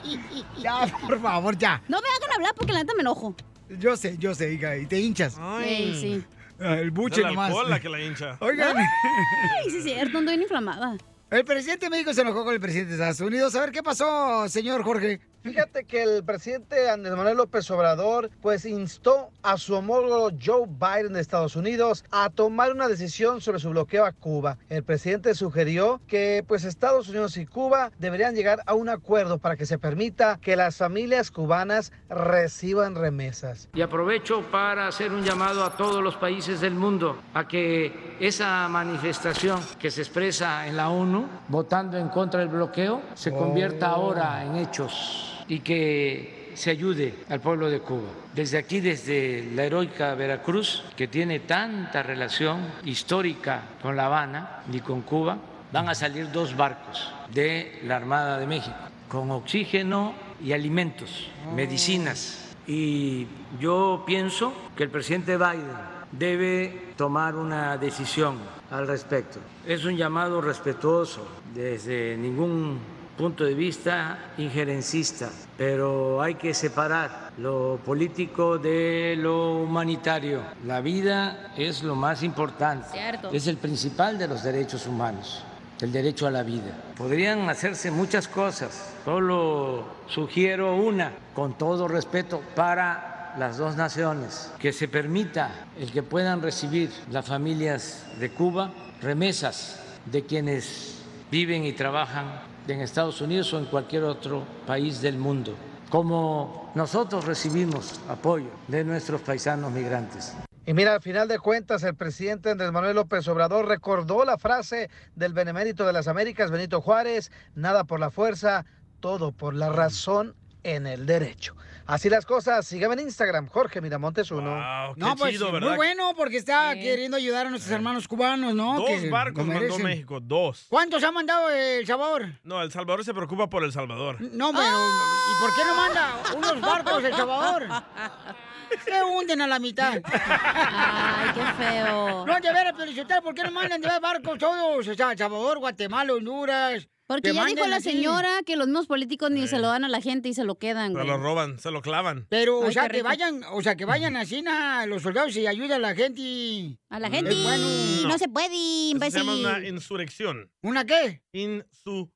Ya, por favor, ya. No me hagan hablar porque la neta me enojo. Yo sé, yo sé, hija, y te hinchas. Ey, sí. Ah, El Es buche nomás. alcohol la que la hincha. Oigan. Ay, sí es cierto, ando bien inflamada. El presidente de México se enojó con el presidente de Estados Unidos. A ver, ¿qué pasó, señor Jorge? Fíjate que el presidente Andrés Manuel López Obrador pues instó a su homólogo Joe Biden de Estados Unidos a tomar una decisión sobre su bloqueo a Cuba. El presidente sugirió que pues Estados Unidos y Cuba deberían llegar a un acuerdo para que se permita que las familias cubanas reciban remesas. Y aprovecho para hacer un llamado a todos los países del mundo a que esa manifestación que se expresa en la ONU, votando en contra del bloqueo, se convierta ahora en hechos y que se ayude al pueblo de Cuba. Desde aquí, desde la heroica Veracruz, que tiene tanta relación histórica con La Habana y con Cuba, van a salir dos barcos de la Armada de México con oxígeno y alimentos, medicinas. Y yo pienso que el presidente Biden debe tomar una decisión al respecto. Es un llamado respetuoso desde ningún punto de vista injerencista, pero hay que separar lo político de lo humanitario. La vida es lo más importante, Cierto. es el principal de los derechos humanos el derecho a la vida. Podrían hacerse muchas cosas, solo sugiero una, con todo respeto, para las dos naciones, que se permita el que puedan recibir las familias de Cuba remesas de quienes viven y trabajan en Estados Unidos o en cualquier otro país del mundo, como nosotros recibimos apoyo de nuestros paisanos migrantes. Y mira, al final de cuentas, el presidente Andrés Manuel López Obrador recordó la frase del benemérito de las Américas, Benito Juárez, nada por la fuerza, todo por la razón en el derecho. Así las cosas, síganme en Instagram, Jorge Miramontes uno. No, pues, chido, ¿verdad? muy bueno porque está queriendo ayudar a nuestros hermanos cubanos, ¿no? Dos Que barcos mandó. México, dos. ¿Cuántos ha mandado El Salvador? No, El Salvador se preocupa por El Salvador. No, pero ¿y por qué no manda unos barcos El Salvador? (laughs) Se hunden a la mitad. Ay, qué feo. No, de veras, Felicitero, ¿por qué no mandan de ver barcos todos? O sea, El Salvador, Guatemala, Honduras. Porque Que ya dijo la señora que los mismos políticos ni se lo dan a la gente y se lo quedan, Se lo roban, se lo clavan. Pero, o sea, que rico. vayan, o sea, que vayan así na, los soldados y ayuden a la gente. A la gente Es bueno. no. se puede, Eso se llama imbécil. una insurrección. ¿Una qué? Insurrección.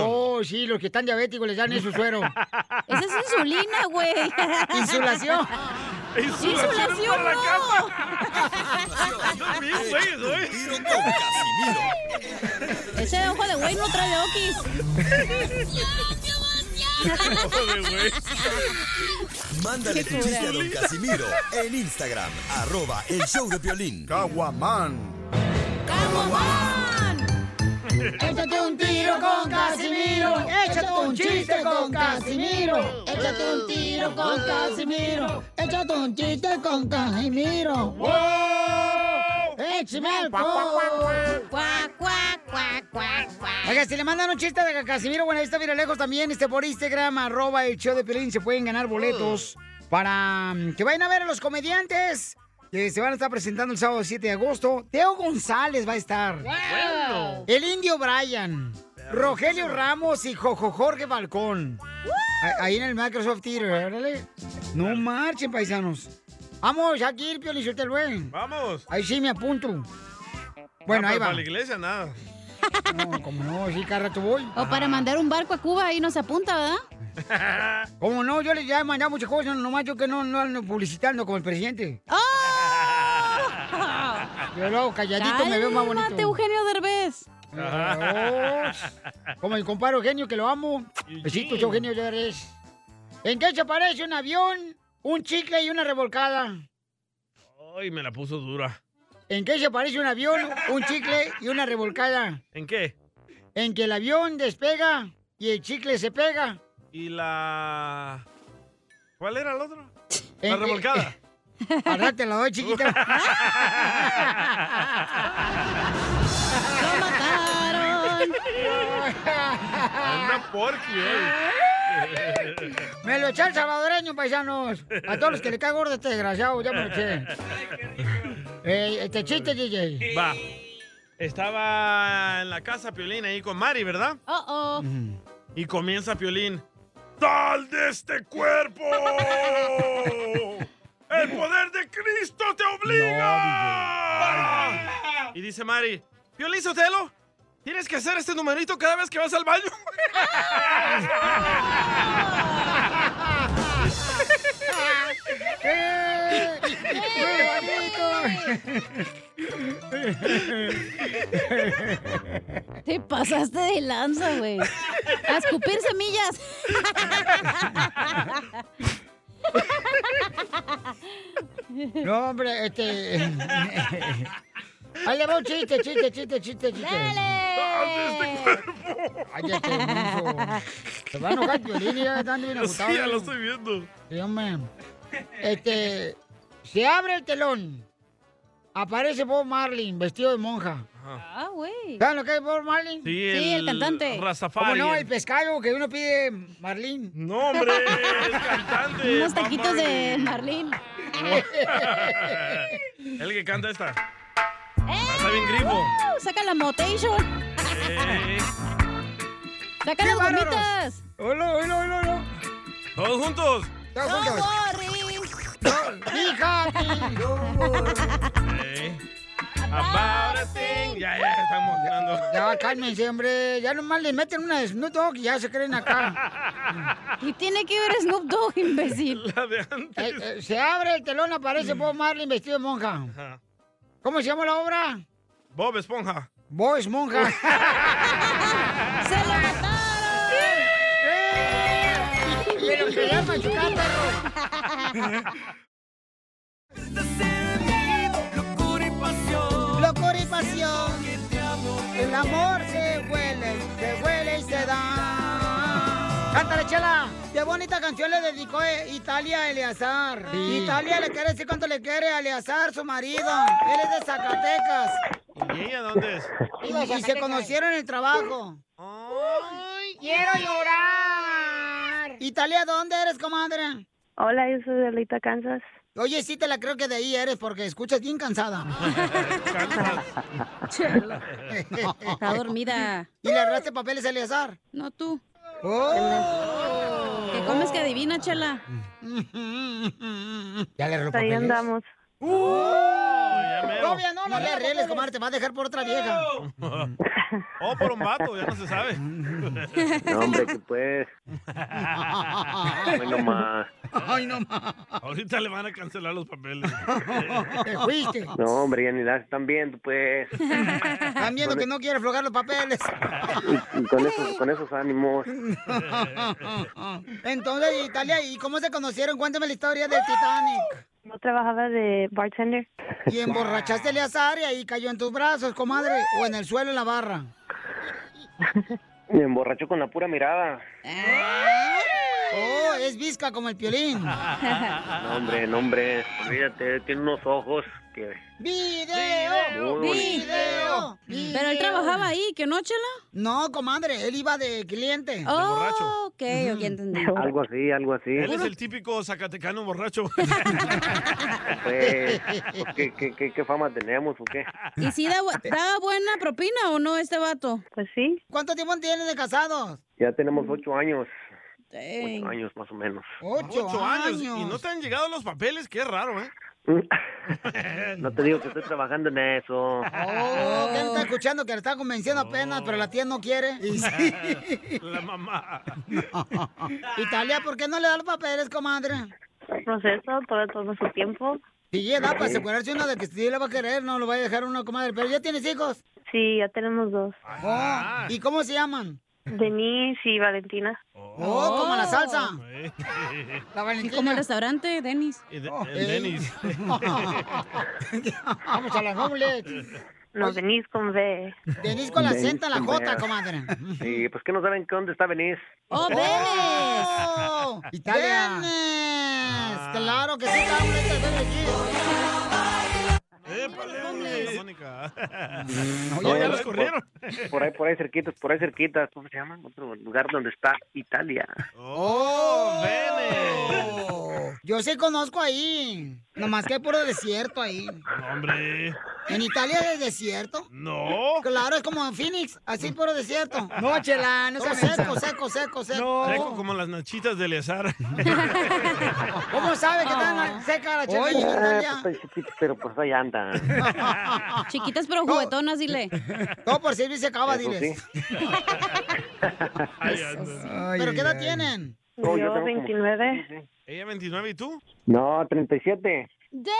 Oh, sí, los que están diabéticos les dan eso suero. (laughs) Esa es insulina, güey. (laughs) Insulación. Insulación, la no. Güey, eso, eh. Tiro con Casimiro. Ese ojo de güey no trae okis. Güey. Mándale tu chiste a don Casimiro en Instagram, arroba el show de Piolín. Caguamán. Échate un tiro con Casimiro. Échate un chiste con Casimiro. Échate un tiro con Casimiro. Échate un chiste con Casimiro. ¡Wow! ¡Échame alcohol! Oiga, si le mandan un chiste de Casimiro, bueno, ahí está mira lejos también, este por Instagram, arroba el show de Pelín, se pueden ganar boletos para mm, que vayan a ver a los comediantes que se van a estar presentando el sábado 7 de agosto. Teo González va a estar. Wow. El Indio Brian. Rogelio Ramos y Jojo Jorge Balcón. Ahí en el Microsoft Theater, órale. No marchen, paisanos. Vamos, aquí el Pio Lizotelo, güey. Vamos. Ahí sí me apunto. Bueno, Ah, ahí va. Para la iglesia, nada. No, como no, sí, cada rato voy. O para mandar un barco a Cuba y no se apunta, ¿verdad? (laughs) Como no, yo les ya he mandado muchas cosas, nomás yo que no, no ando publicitando como el presidente. ¡Oh! Yo luego calladito me veo más bonito. Cálmate, Eugenio Derbez. Oh, como el compadre Eugenio, que lo amo. Besitos, Eugenio Derbez. ¿En qué se parece un avión, un chicle y una revolcada? Ay, me la puso dura. ¿En qué se parece un avión, un chicle y una revolcada? ¿En qué? En que el avión despega y el chicle se pega. Y la... ¿Cuál era el otro? La que- revolcada. (laughs) Rato te la doy, chiquita. (laughs) ¡Lo mataron! Anda porqui, eh. Me lo eché al salvadoreño, paisanos. A todos los que le cae gordo este desgraciado, ya me lo eché. Eh, este chiste, DJ. Va. Estaba en la casa Piolín ahí con Mari, ¿verdad? Oh, oh. Y comienza Piolín. ¡Sal de este cuerpo! (laughs) ¡El poder de Cristo te obliga! y dice Mari, Piolín Sotelo, tienes que hacer este numerito cada vez que vas al baño. ¡Eh! Te pasaste de lanza, güey. A escupir semillas. No, hombre, este. (laughs) Ahí le va un chiste, chiste, chiste, chiste, chiste. ¡Dale! Cállate, menso. Se va a enojar Piolín y ya están bien Sí, agutados. ya lo estoy viendo. Sí, hombre. Este, se abre el telón. Aparece Bob Marley vestido de monja. Ah, güey. ¿Saben lo que es Bob Marley? Sí, Sí, el el cantante. Rastafari. ¿Cómo no? El pescado que uno pide Marlín. No, hombre, (laughs) es cantante. (laughs) Unos taquitos de. Marlene. (laughs) El que canta esta. Está bien grifo. Uh, saca la motation. Eh, Saca ¡Qué las gomitas. Hola, hola, hola, hola. Todos juntos. Todos No, juntos. sorry. Fíjate. About a thing. Ya, ya, estamos dando. Ya, cálmense, hombre. Ya nomás le meten una de Snoop Dogg y ya se creen acá. ¿Y tiene que ver Snoop Dogg, imbécil? La de antes. Eh, eh, se abre el telón, aparece Bob Marley vestido de monja. Ajá. ¿Cómo se llama la obra? Bob Esponja. Bob es monja. (laughs) ¡Se lo mataron! ¡Eh! Lo quería machucar, perro. (laughs) pasión. El amor se huele, se huele y se da. Cántale, chela. Qué bonita canción le dedicó eh, Italia a Eleazar. Italia le quiere decir cuánto le quiere a Eleazar, su marido. Él es de Zacatecas. ¿Y ella dónde es? Y, y se conocieron en el trabajo. ¡Quiero llorar! Italia, ¿dónde eres, comadre? Hola, yo soy de Alita, Kansas. Oye, sí te la creo que de ahí eres porque escuchas bien cansada. (laughs) Chela. Está dormida. ¿Y le agarraste papeles a Eleazar? No tú. Oh. ¿Qué comes que adivina, chela? (laughs) Ya le agarró Ahí papeles. andamos. Todavía no, no le arregles, comadre, te va a dejar por otra vieja. O por un vato, ya no se sabe. (laughs) No, hombre, que pues. (laughs) Ay, no más. Ay, no más. Ahorita le van a cancelar los papeles. (laughs) Te fuiste. No, hombre, ya ni las están viendo, pues. Están viendo que no quiere aflojar los papeles. Y, y con, esos, con esos ánimos. Entonces, Italia, ¿y cómo se conocieron? Cuéntame la historia del Titanic. Yo trabajaba de bartender. Y emborrachaste a Eleazar y ahí cayó en tus brazos, comadre, o en el suelo en la barra. Me emborracho con la pura mirada. Oh, es visca como el piolín. (laughs) No, hombre, no, hombre. Olvídate, tiene unos ojos que. ¡Video! ¡Video! Pero él trabajaba ahí, ¿que no, chela? No, comadre, él iba de cliente. Oh, ok, ok, entendí. Algo así, algo así. Él es el típico zacatecano borracho. (laughs) Pues, ¿qué, qué, qué, qué fama tenemos o qué? ¿Y si da, bu- da buena propina o no este vato? Pues sí. ¿Cuánto tiempo tienen de casados? Ya tenemos ocho años. Dang. Ocho años más o menos. Ocho, Ocho años. años. Y no te han llegado los papeles, qué raro, ¿eh? (laughs) No te digo que estoy trabajando en eso. Oh, ¿qué no está escuchando? Que le está convenciendo apenas, pero la tía no quiere. Y (laughs) sí. La mamá. (laughs) Italia, ¿por qué no le da los papeles, comadre? Proceso, todo todo su tiempo. Sí, ya da para asegurarse uno de que sí le va a querer, no lo va a dejar uno, comadre. Pero ya tienes hijos. Sí, ya tenemos dos. Oh, ¿Y cómo se llaman? Denise y Valentina. Oh, como la salsa. La Y Valentina. como el restaurante, Denis. Y de- Oh, el eh. Denis. (laughs) Vamos a la omelette. No, Denise con V. Denise con la Denise Z la J, comadre. Sí, pues que no saben que dónde está Venice. ¡Oh, Denis! ¡Oh! ¡Italia! ¡Denis! Claro que sí, la omelette de Beverly Épale, Mónica. Hills. No, ya Oye, los corrieron. Por ahí, por ahí cerquitas, por ahí cerquitas. ¿Cómo se llama? Otro lugar donde está Italia. ¡Oh, Vene! Yo sí conozco ahí. Nomás que hay puro desierto ahí. No, hombre. ¿En Italia hay desierto? No. Claro, es como en Phoenix, así puro desierto. No, chela, no seco, seco, seco, seco. Seco como las nachitas de Eleazar. (laughs) ¿Cómo sabe que está seca la chela en Ah, Italia? pues, está chiquito, pero pues ahí anda. (laughs) Chiquitas pero juguetonas, dile. Todo por servir se acaba, diles. sí. (laughs) Ahí anda. ¿Pero qué edad tienen? No, yo Yo, como- 29. Ella 29 y tú. No, 37. ¡Dang!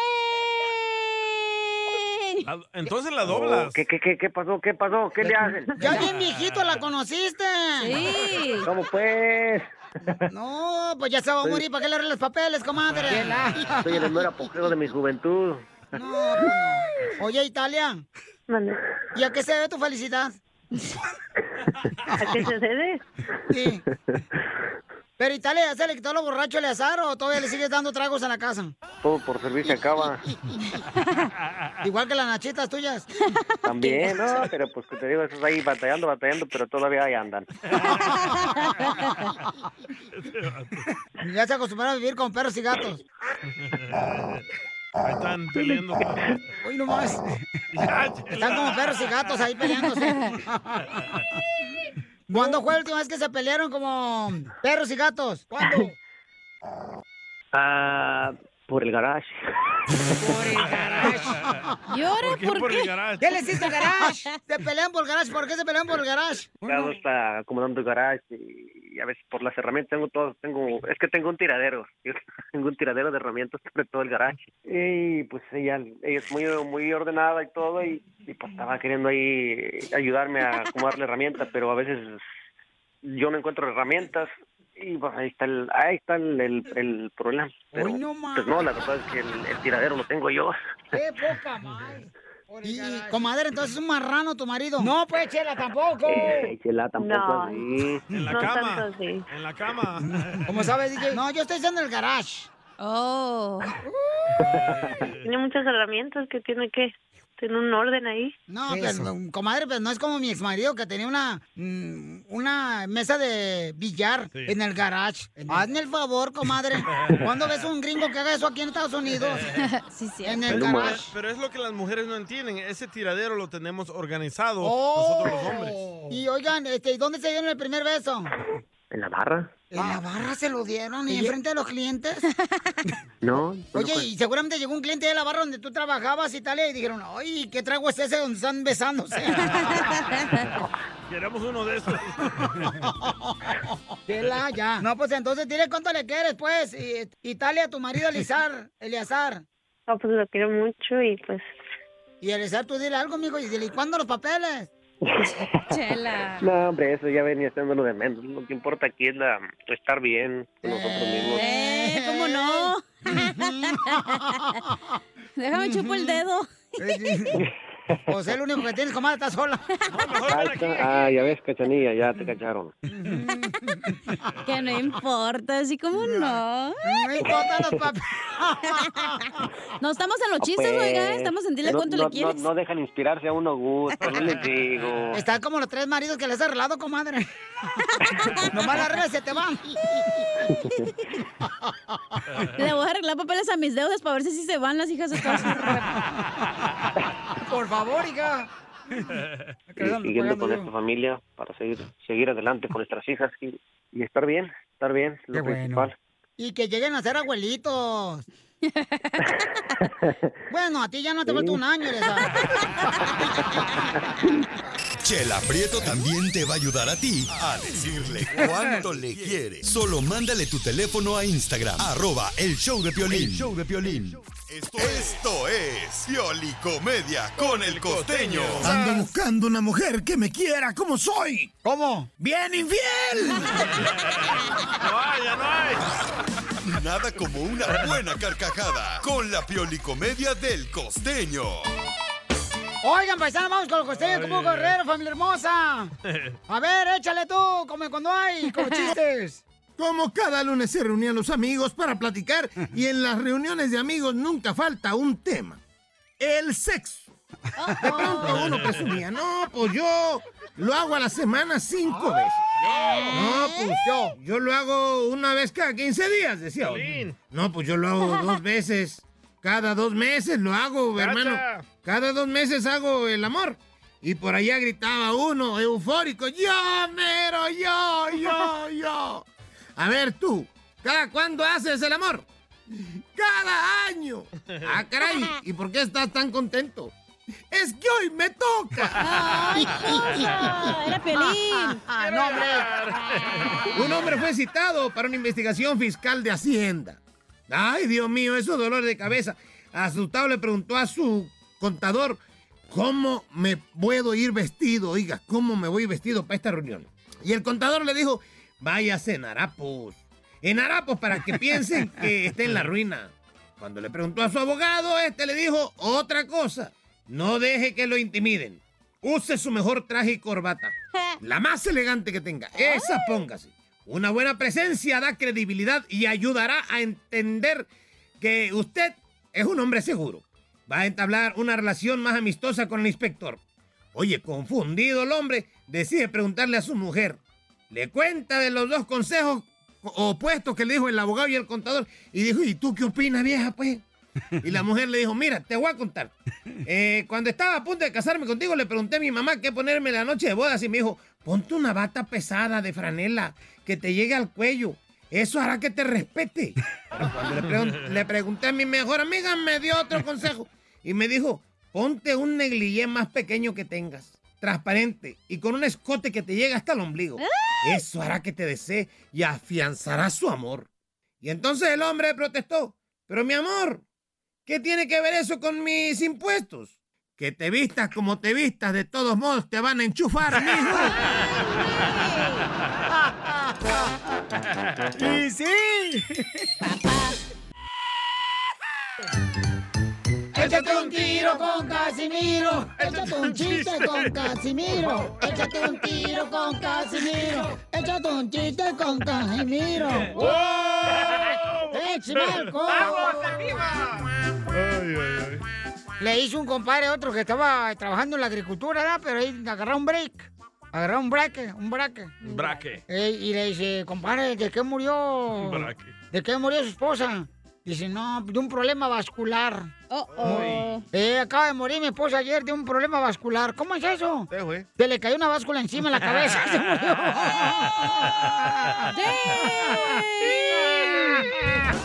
La- entonces la doblas. Oh, ¿Qué, qué, qué, qué pasó? ¿Qué pasó? ¿Qué le hacen? Ya bien viejito la conociste. Sí. ¿Cómo pues? No, pues ya se va a morir. ¿Para qué le arregles papeles, comadre? Estoy en el mero apogeo de mi juventud. No, no. Oye, Italia, Mande. ¿y a qué se debe tu felicidad? ¿A qué se debe? Sí. Pero Italia, ¿ya se le quitó lo borracho Eleazar o todavía le sigues dando tragos en la casa? Todo por servir se acaba. (laughs) Igual que las nachitas tuyas. También, ¿no? (laughs) Pero pues que te digo, estás ahí batallando, batallando, pero todavía ahí andan. (laughs) Ya se acostumbraron a vivir con perros y gatos. Ahí están peleando. Uy, no más. Están como perros y gatos ahí peleándose. ¿Cuándo fue la última vez que se pelearon como perros y gatos? ¿Cuándo? Ah, por el garage. Por el garage. ¿Llora? ¿Por qué ¿Por por qué? el garage? ¿Qué le hiciste al garage? Se pelean por el garage. ¿Por qué se pelean por el garage? Claro, está acomodando el garage y, y a veces por las herramientas tengo todo, tengo, es que tengo un tiradero, (laughs) yo tengo un tiradero de herramientas sobre todo el garage. Y pues ella, ella es muy, muy ordenada y todo y, y, pues estaba queriendo ahí ayudarme a acomodar la herramienta, pero a veces yo no encuentro herramientas y pues ahí está el, ahí está el, el, el problema. Pero, no pues no, la verdad es que el, el tiradero lo tengo yo. ¡Qué poca madre! Y, y, comadre, entonces es un marrano tu marido. No, pues, Chela, tampoco. Eh, Chela, tampoco No. así. En la No cama. tanto así. En la cama. (laughs) ¿Cómo sabes, DJ? No, yo estoy diciendo el garage. Oh. (laughs) Tiene muchas herramientas que tiene que tener un orden ahí. No, pues, comadre, pues no es como mi exmarido que tenía una, mm, una mesa de billar Sí. en el garage. Hazme el favor, comadre. (laughs) ¿Cuándo ves un gringo que haga eso aquí en Estados Unidos? (laughs) sí, sí. En el Pero, garage. pero es lo que las mujeres no entienden. Ese tiradero lo tenemos organizado Oh. nosotros los hombres. Y oigan, este, ¿dónde se dieron el primer beso? ¿En la barra? ¿En la barra se lo dieron? ¿Y enfrente de los clientes? (laughs) No. Oye, y seguramente llegó un cliente de la barra donde tú trabajabas, Italia, y dijeron, ay, ¿qué trago es ese donde están besándose? (laughs) Queremos uno de esos. (laughs) Chela, ya. No, pues entonces dile cuánto le quieres, pues. Y- Italia, tu marido Elizar, Eleazar. No, pues lo quiero mucho y pues... Y Eleazar, tú dile algo, mijo, y dile, ¿y cuándo los papeles? (laughs) Chela. No, hombre, eso ya venía siendo lo de menos. Lo que importa aquí es la, estar bien con nosotros mismos. Eh, ¿cómo no? (laughs) Déjame chupo el dedo. Pues es lo único que tienes, comadre, estás sola. Ah, está- ah, ya ves, cachanilla, ya te cacharon. Que no importa, así como no. No importa los papeles. No estamos en los chistes, Pues, oiga. Estamos en dile no- cuánto no, le quieres. No, no dejan inspirarse a uno gusto, no les digo. Están como los tres maridos que les has arreglado, comadre. (laughs) Nomás las reglas se te van. Le voy a arreglar papeles a mis deudas para ver si sí se van las hijas de todas sus Por favor, hija. (laughs) Y siguiendo con esta familia para seguir seguir adelante con nuestras hijas y, y estar bien, estar bien, lo Qué bueno. principal. Y que lleguen a ser abuelitos. (laughs) bueno, a ti ya no te falta un año. (laughs) Chela Prieto también te va a ayudar a ti a decirle cuánto le quiere. Solo mándale tu teléfono a Instagram, arroba el show de Piolín. show de Piolín. Esto, esto es Piolicomedia con el costeño. Ando buscando una mujer que me quiera como soy. ¿Cómo? ¡Bien infiel! (laughs) No hay, ya no hay. Nada como una buena carcajada con la Piolicomedia del costeño. Oigan, paisanos, vamos con los costeños, como Guerrero, familia hermosa. (laughs) A ver, échale tú, como cuando hay, como (laughs) chistes. Como cada lunes se reunían los amigos para platicar y en las reuniones de amigos nunca falta un tema. El sexo. De pronto uno presumía, no, pues yo lo hago a la semana cinco veces. Pues yo, yo lo hago una vez cada 15 días, decía. No, pues yo lo hago dos (laughs) veces. Cada dos meses lo hago, hermano. Cada dos meses hago el amor. Y por allá gritaba uno, eufórico, yo, mero, yo, yo, yo. A ver tú, ¿cada cuándo haces el amor? Cada año. Ah, caray, (laughs) ¿y por qué estás tan contento? Es que hoy me toca. ¡Ay, cosa! (laughs) Era Piolín. Ah, (laughs) no, hombre. Un hombre fue citado para una investigación fiscal de Hacienda. Ay, Dios mío, eso dolor de cabeza. Asustado le preguntó a su contador, ¿cómo me puedo ir vestido? Oiga, ¿cómo me voy vestido para esta reunión? Y el contador le dijo, váyase en harapos. En harapos para que piensen que está en la ruina. Cuando le preguntó a su abogado, este le dijo otra cosa. No deje que lo intimiden. Use su mejor traje y corbata. La más elegante que tenga. Esa póngase. Una buena presencia da credibilidad y ayudará a entender que usted es un hombre seguro. Va a entablar una relación más amistosa con el inspector. Oye, confundido el hombre, decide preguntarle a su mujer. Le cuenta de los dos consejos opuestos que le dijo el abogado y el contador. Y dijo, ¿y tú qué opinas, vieja, pues? Y la mujer le dijo, mira, te voy a contar. (laughs) Eh, cuando estaba a punto de casarme contigo, le pregunté a mi mamá qué ponerme la noche de bodas y me dijo, ponte una bata pesada de franela que te llegue al cuello. Eso hará que te respete. (laughs) Cuando le, le pregunté a mi mejor amiga, me dio otro consejo. Y me dijo, ponte un negligé más pequeño que tengas, transparente y con un escote que te llegue hasta el ombligo. Eso hará que te desee y afianzará su amor. Y entonces el hombre protestó, pero mi amor, ¿qué tiene que ver eso con mis impuestos? Que te vistas como te vistas, de todos modos te van a enchufar, mijo. (laughs) ¡Y sí! (laughs) Échate un tiro con Casimiro. Échate un chiste con Casimiro. Échate un tiro con Casimiro. Échate un chiste con Casimiro. ¡Wow! Le hizo un compadre a otro que estaba trabajando en la agricultura, ¿verdad? Pero ahí agarró un break. Agarró un braque, un braque. Braque. Eh, y le dice, compadre, ¿de qué murió? Braque. ¿De qué murió su esposa? Dice, no, de un problema vascular. Oh, oh. Eh, acaba de morir mi esposa ayer de un problema vascular. ¿Cómo es eso? Se le cayó una báscula encima en la cabeza y (laughs) se murió. (laughs) (laughs)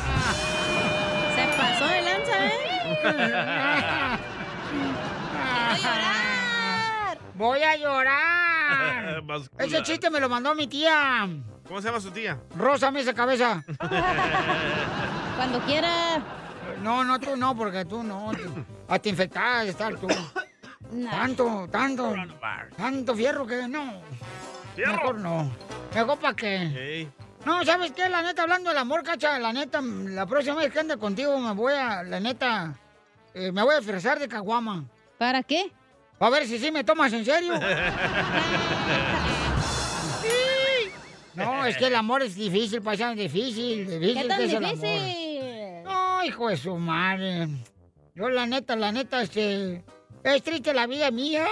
Voy a llorar. Vascular. (laughs) Ese chiste me lo mandó mi tía. ¿Cómo se llama su tía? Rosa esa cabeza. (laughs) Cuando quiera. No, no, tú no, porque tú no. tú- Hasta infectada de estar tú. Tanto, tanto. Tanto fierro que no. Mejor no. Mejor para qué. No, ¿sabes qué? La neta, hablando del amor, cacha, la neta, la próxima vez que ande contigo me voy a, la neta, eh, me voy a disfrazar de caguama. ¿Para qué? A ver si sí me tomas en serio. (laughs) No, es que el amor es difícil, paisano, difícil, difícil. ¿Qué tan que es el amor. difícil? No, hijo de su madre. Yo, la neta, la neta, este. Es triste la vida mía.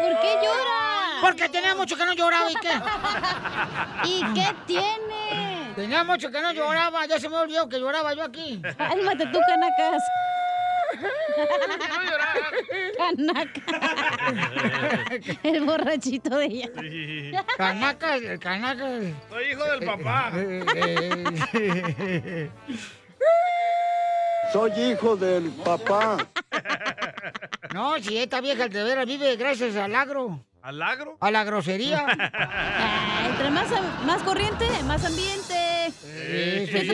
¿Por qué llora? Porque tenía mucho que no lloraba y qué. (laughs) ¿Y qué tiene? Tenía mucho que no lloraba, ya se me olvidó que lloraba yo aquí. Cálmate tú, canacas. Canaca. El borrachito de ella. Canacas, canacas. Soy hijo del papá. Soy hijo del papá. No, si esta vieja de veras vive gracias al agro. ¿Al agro? A la grosería. Ah, Entre más, más corriente, más ambiente. Sí, ¿Qué sí.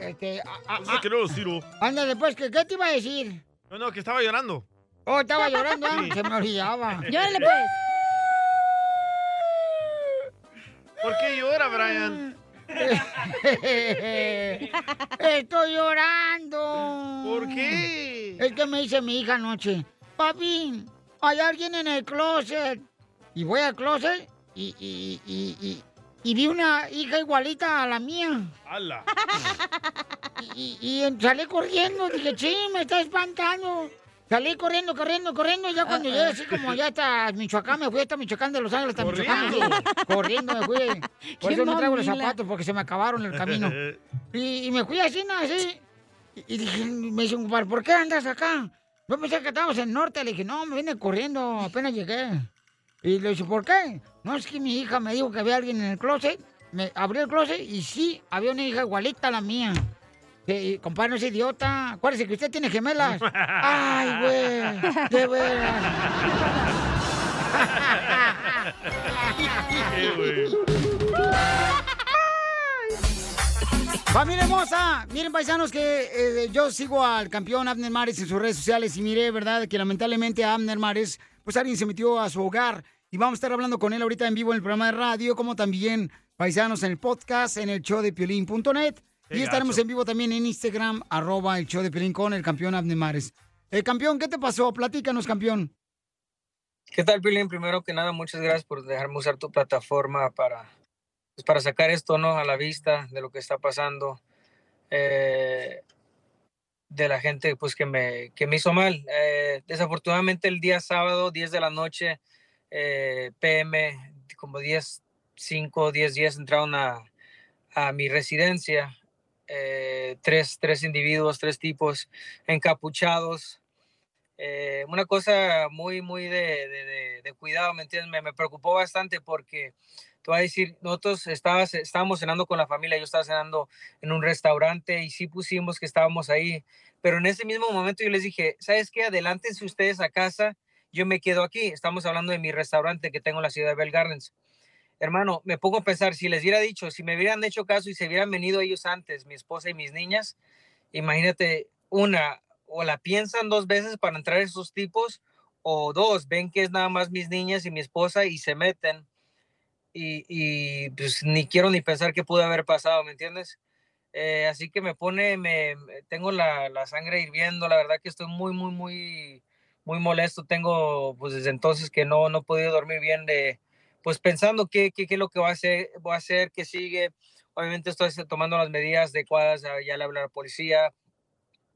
Este, a- a- No no, Ciro. ándale, pues, ¿qué, ¿qué te iba a decir? No, no, que estaba llorando. Oh, estaba llorando, ah, Sí. se me olvidaba. (laughs) Llórale, pues. ¿Por qué llora, Brian? (laughs) Estoy llorando. ¿Por qué? Es que me dice mi hija anoche, papi, hay alguien en el closet. Y voy al closet y, y, y, y, y vi una hija igualita a la mía. ¡Hala! (laughs) Y, y salí corriendo, dije, sí, me está espantando. Salí corriendo, corriendo, corriendo, y ya cuando llegué así como ya hasta Michoacán, me fui hasta Michoacán de Los Ángeles hasta Michoacán. Corriendo. me fui. (laughs) Por eso no traigo los zapatos, porque se me acabaron en el camino. (laughs) Y, y me fui así, ¿no? Así. Y, dije, me dice un ¿por qué andas acá? Yo pensé que estábamos en el norte. Le dije, no, me vine corriendo, apenas llegué. Y le dije, ¿por qué? No, es que mi hija me dijo que había alguien en el closet. Me abrí el closet y sí, había una hija igualita a la mía. Sí, compadre, no es idiota. Acuérdese que usted tiene gemelas. (laughs) Ay, güey, de veras. Familia hermosa, miren paisanos que eh, yo sigo al campeón Abner Mares en sus redes sociales y miré, ¿verdad? Que lamentablemente a Abner Mares, pues alguien se metió a su hogar y vamos a estar hablando con él ahorita en vivo en el programa de radio, como también paisanos en el podcast, en el show de piolín.net y estaremos en vivo también en Instagram, arroba el show de Piolín con el campeón Abner Mares. El campeón, ¿qué te pasó? Platícanos, campeón. ¿Qué tal, Pilín? Primero que nada, muchas gracias por dejarme usar tu plataforma para, pues, para sacar esto ¿no? a la vista de lo que está pasando. Eh, de la gente pues que me, que me hizo mal. Eh, desafortunadamente el día sábado, 10 de la noche, eh, PM, como 10, 5, 10 días entraron a, a mi residencia. Eh, tres, tres individuos, tres tipos encapuchados. Eh, una cosa muy, muy de, de, cuidado, ¿me entiendes? Me, me, preocupó bastante porque, te voy a decir, nosotros estabas, estábamos cenando con la familia, yo estaba cenando en un restaurante y sí pusimos que estábamos ahí, pero en ese mismo momento yo les dije, ¿sabes qué? Adelántense ustedes a casa, yo me quedo aquí. Estamos hablando de mi restaurante que tengo en la ciudad de Bell Gardens hermano, me pongo a pensar, si les hubiera dicho, si me hubieran hecho caso y se hubieran venido ellos antes, mi esposa y mis niñas, imagínate, una, o la piensan dos veces para entrar esos tipos, o dos, ven que es nada más mis niñas y mi esposa y se meten. Y, y pues ni quiero ni pensar qué pudo haber pasado, ¿me entiendes? Eh, así que me pone, me, tengo la, la, sangre hirviendo, la verdad que estoy muy, muy, muy, muy molesto. Tengo, pues desde entonces que no, no he podido dormir bien de, pues pensando qué, qué, qué, es lo que va a hacer, voy a hacer, qué sigue. Obviamente estoy tomando las medidas adecuadas, ya le hablé a la policía,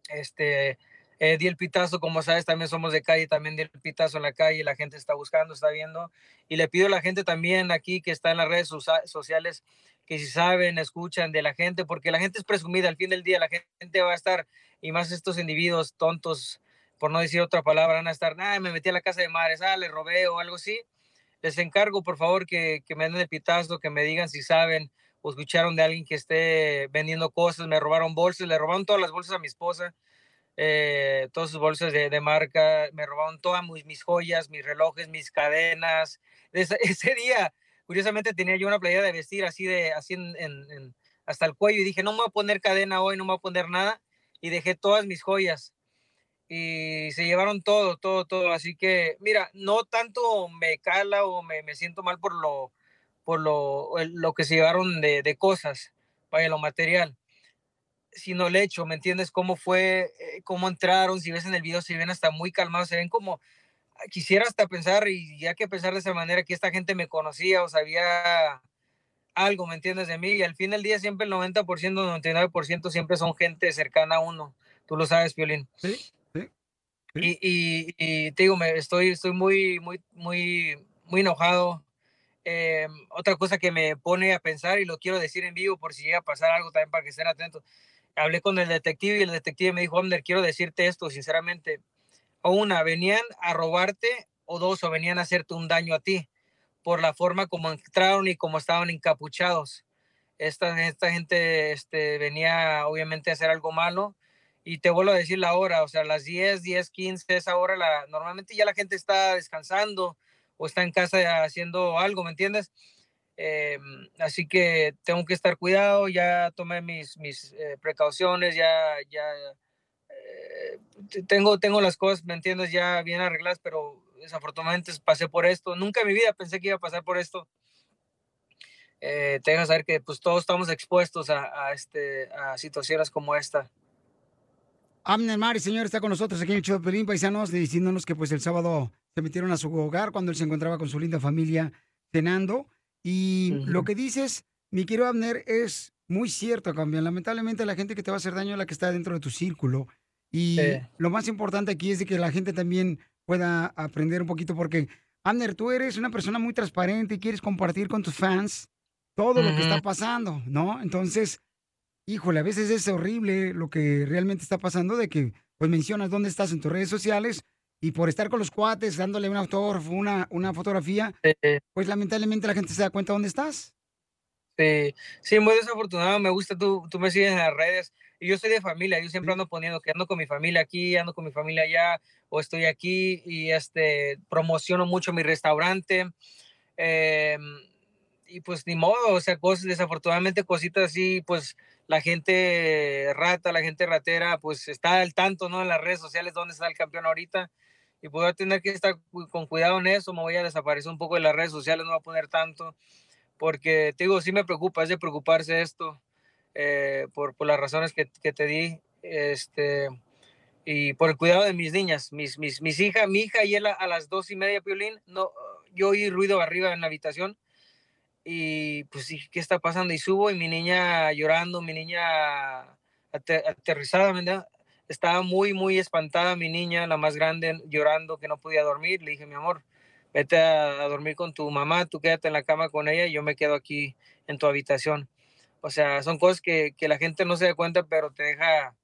este, eh, di el pitazo, como sabes, también somos de calle, también di el pitazo en la calle, la gente está buscando, está viendo, y le pido a la gente también aquí que está en las redes sociales, que si saben, escuchan de la gente, porque la gente es presumida, al fin del día la gente va a estar, y más estos individuos tontos, por no decir otra palabra, van a estar, ah, me metí a la casa de madres, ah, le robé o algo así, les encargo, por favor, que, que, me den el pitazo, que me digan si saben o escucharon de alguien que esté vendiendo cosas. Me robaron bolsas, le robaron todas las bolsas a mi esposa, eh, todas sus bolsas de, de, marca, me robaron todas mis, joyas, mis relojes, mis cadenas. (laughs) Ese, día, curiosamente, tenía yo una playera de vestir así, de, así en, hasta el cuello y dije, no me voy a poner cadena hoy, no me voy a poner nada. Y dejé todas mis joyas y se llevaron todo, todo, todo. Así que, mira, no tanto me cala o me, me siento mal por lo, por lo, lo que se llevaron de, de, cosas, vaya, lo material, sino el hecho, ¿me entiendes? Cómo fue, eh, cómo entraron, si ves en el video, se ven hasta muy calmados, se ven como, quisiera hasta pensar, y ya que pensar de esa manera, que esta gente me conocía o sabía algo, ¿me entiendes? De mí, y al fin del día siempre el 90%, 99% siempre son gente cercana a uno. Tú lo sabes, Violín. Sí. Y, y, y, te digo, me estoy, estoy muy, muy, muy, muy enojado. Eh, otra cosa que me pone a pensar y lo quiero decir en vivo por si llega a pasar algo también para que estén atentos. Hablé con el detective y el detective me dijo, Omner, quiero decirte esto sinceramente. O una, venían a robarte o dos, o venían a hacerte un daño a ti por la forma como entraron y como estaban encapuchados. Esta, esta gente este, venía obviamente a hacer algo malo y te vuelvo a decir la hora, o sea, las 10, 10, 15, esa hora, la, normalmente ya la gente está descansando o está en casa haciendo algo, ¿me entiendes? Eh, así que tengo que estar cuidado, ya tomé mis, mis eh, precauciones, ya, ya eh, tengo, tengo las cosas, ¿me entiendes? Ya bien arregladas, pero desafortunadamente pasé por esto. Nunca en mi vida pensé que iba a pasar por esto. Eh, te saber que pues todos estamos expuestos a, a, este, a situaciones como esta. Amner Mari, señor, está con nosotros aquí en el show de Pelín, paisanos, diciéndonos que pues el sábado se metieron a su hogar cuando él se encontraba con su linda familia cenando. Y uh -huh. lo que dices, mi querido Abner, es muy cierto, Cambian. Lamentablemente la gente que te va a hacer daño es la que está dentro de tu círculo. Y sí. lo más importante aquí es de que la gente también pueda aprender un poquito porque, Abner, tú eres una persona muy transparente y quieres compartir con tus fans todo uh -huh. lo que está pasando, ¿no? Entonces, híjole, a veces es horrible lo que realmente está pasando de que pues mencionas dónde estás en tus redes sociales y por estar con los cuates dándole un autógrafo, una, una fotografía, sí. pues lamentablemente la gente se da cuenta dónde estás. Sí, sí, muy desafortunado, me gusta, tú, tú me sigues en las redes y yo soy de familia, yo siempre ando poniendo que ando con mi familia aquí, ando con mi familia allá o estoy aquí y este, promociono mucho mi restaurante. Eh, y pues ni modo, o sea, cosas, desafortunadamente cositas así, pues la gente rata, la gente ratera, pues está al tanto, ¿no? En las redes sociales dónde está el campeón ahorita. Y voy a tener que estar con cuidado en eso, me voy a desaparecer un poco de las redes sociales, no voy a poner tanto, porque te digo, sí me preocupa, es de preocuparse esto, eh, por, por las razones que, que, te di. Este, y por el cuidado de mis niñas, mis, mis, mis hijas, mi hija y él a, a las dos y media, Piolín, no, yo oí ruido arriba en la habitación y pues dije, ¿qué está pasando? Y subo y mi niña llorando, mi niña ate- aterrizada, ¿verdad? Estaba muy, muy espantada mi niña, la más grande, llorando que no podía dormir. Le dije, mi amor, vete a, dormir con tu mamá, tú quédate en la cama con ella y yo me quedo aquí en tu habitación. O sea, son cosas que, que la gente no se da cuenta, pero te deja,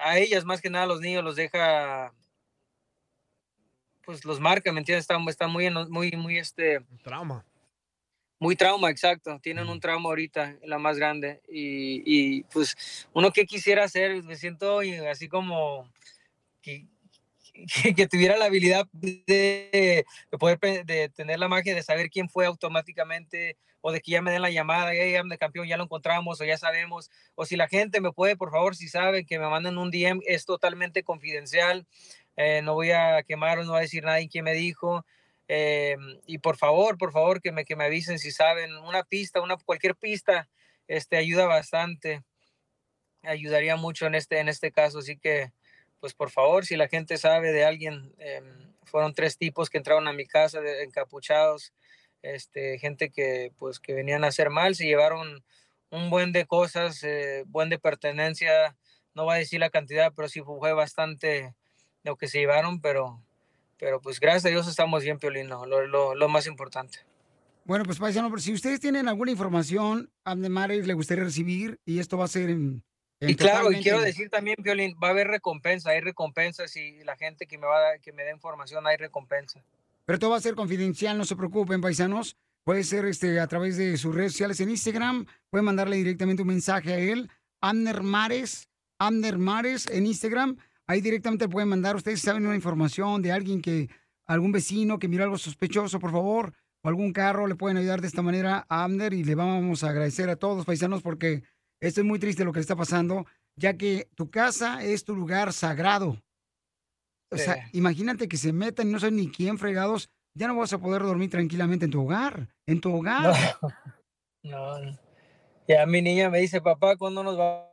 a ellas más que nada, a los niños los deja, pues los marca, ¿me entiendes? Está, está muy, muy, muy, este... Trauma. Muy trauma, exacto. Tienen un trauma ahorita, la más grande. Y, y, pues uno que quisiera hacer, me siento así como que, que, tuviera la habilidad de, de poder de tener la magia de saber quién fue automáticamente o de que ya me den la llamada, ya ya de campeón, ya lo encontramos o ya sabemos. O si la gente me puede, por favor, si saben que me manden un DM, es totalmente confidencial. Eh, no voy a quemar, no voy a decir nadie quién me dijo. Eh, y por favor, por favor, que me, que me avisen si saben una pista, una, cualquier pista, este, ayuda bastante, ayudaría mucho en este, en este caso. Así que, pues por favor, si la gente sabe de alguien, eh, fueron tres tipos que entraron a mi casa encapuchados, este, gente que, pues, que venían a hacer mal, se llevaron un buen de cosas, eh, buen de pertenencia, no voy a decir la cantidad, pero sí fue bastante lo que se llevaron, pero pero pues gracias a Dios estamos bien, Piolino, lo, lo, lo más importante. Bueno, pues paisano, pero si ustedes tienen alguna información, Abner Mares le gustaría recibir y esto va a ser en... en Y claro, y quiero decir también, Piolín, va a haber recompensa, hay recompensas y la gente que me va a que me dé información, hay recompensa. Pero todo va a ser confidencial, no se preocupen, paisanos. Puede ser este, a través de sus redes sociales en Instagram. Pueden mandarle directamente un mensaje a él. Amner Mares, Amner Mares en Instagram. Ahí directamente pueden mandar. Ustedes si saben una información de alguien que, algún vecino que miró algo sospechoso, por favor, o algún carro, le pueden ayudar de esta manera a Amner y le vamos a agradecer a todos, paisanos, porque esto es muy triste lo que le está pasando, ya que tu casa es tu lugar sagrado. O sea, Sí. imagínate que se metan y no saben ni quién fregados, ya no vas a poder dormir tranquilamente en tu hogar, en tu (laughs) hogar. No, no. Ya mi niña me dice, papá, ¿cuándo nos va-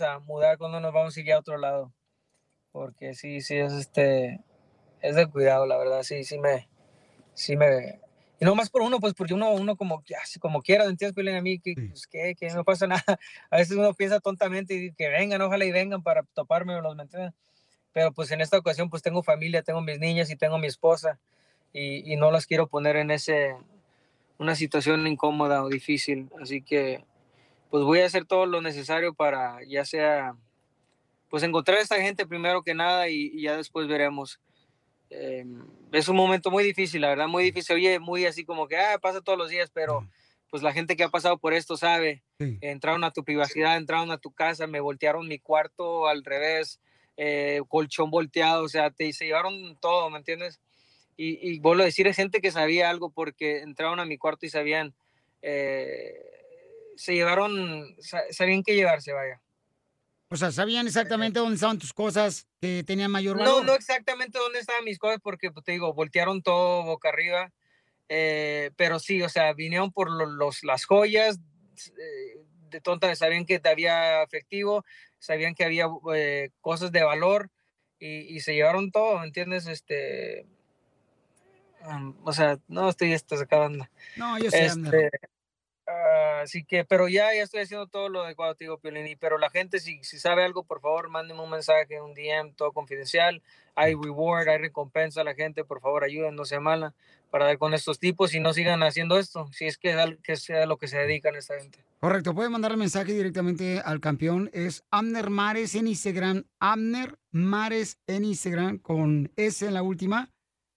a mudar? ¿Cuándo nos vamos a ir a otro lado? Porque sí, sí, es este, es de cuidado, la verdad, sí, sí me, sí me, y no más por uno, pues porque uno, uno como, como quiera, ¿entiendes? Piolín? a mí, que, pues, que, que no pasa nada. (laughs) A veces uno piensa tontamente y que vengan, ojalá y vengan para toparme, ¿me entiendes? Pero pues en esta ocasión pues tengo familia, tengo mis niñas y tengo mi esposa y, y no las quiero poner en ese, una situación incómoda o difícil. Así que pues voy a hacer todo lo necesario para ya sea, pues encontrar a esta gente primero que nada y, y ya después veremos. Eh, es un momento muy difícil, la verdad, muy difícil. Oye, muy así como que, ah, pasa todos los días, pero pues la gente que ha pasado por esto sabe. Entraron a tu privacidad, entraron a tu casa, me voltearon mi cuarto al revés, eh, colchón volteado, o sea, te se llevaron todo, ¿me entiendes? Y, y vuelvo a decir, es gente que sabía algo porque entraron a mi cuarto y sabían, eh, se llevaron, sa- sabían qué llevarse, vaya. O sea, sabían exactamente dónde estaban tus cosas que tenían mayor No, valor. no exactamente dónde estaban mis cosas porque, pues, te digo, voltearon todo boca arriba, eh, pero sí, o sea, vinieron por lo- los, las joyas, eh, de tonta, sabían que había efectivo, sabían que había eh, cosas de valor y, y se llevaron todo, ¿entiendes? Este, um, o sea, no estoy esto sacando. No, yo sé, Este, Ah, así que, pero ya, ya estoy haciendo todo lo adecuado, te digo, Piolín. y- Pero la gente, si, si sabe algo, por favor, mándenme un mensaje, un DM, todo confidencial. Hay reward, hay recompensa a la gente, por favor, ayuden, no sea mala, para dar con estos tipos y no sigan haciendo esto, si es que, que sea lo que se dedican esta gente. Correcto, puede mandar el mensaje directamente al campeón. Es Amner Mares en Instagram. Amner Mares en Instagram con S en la última.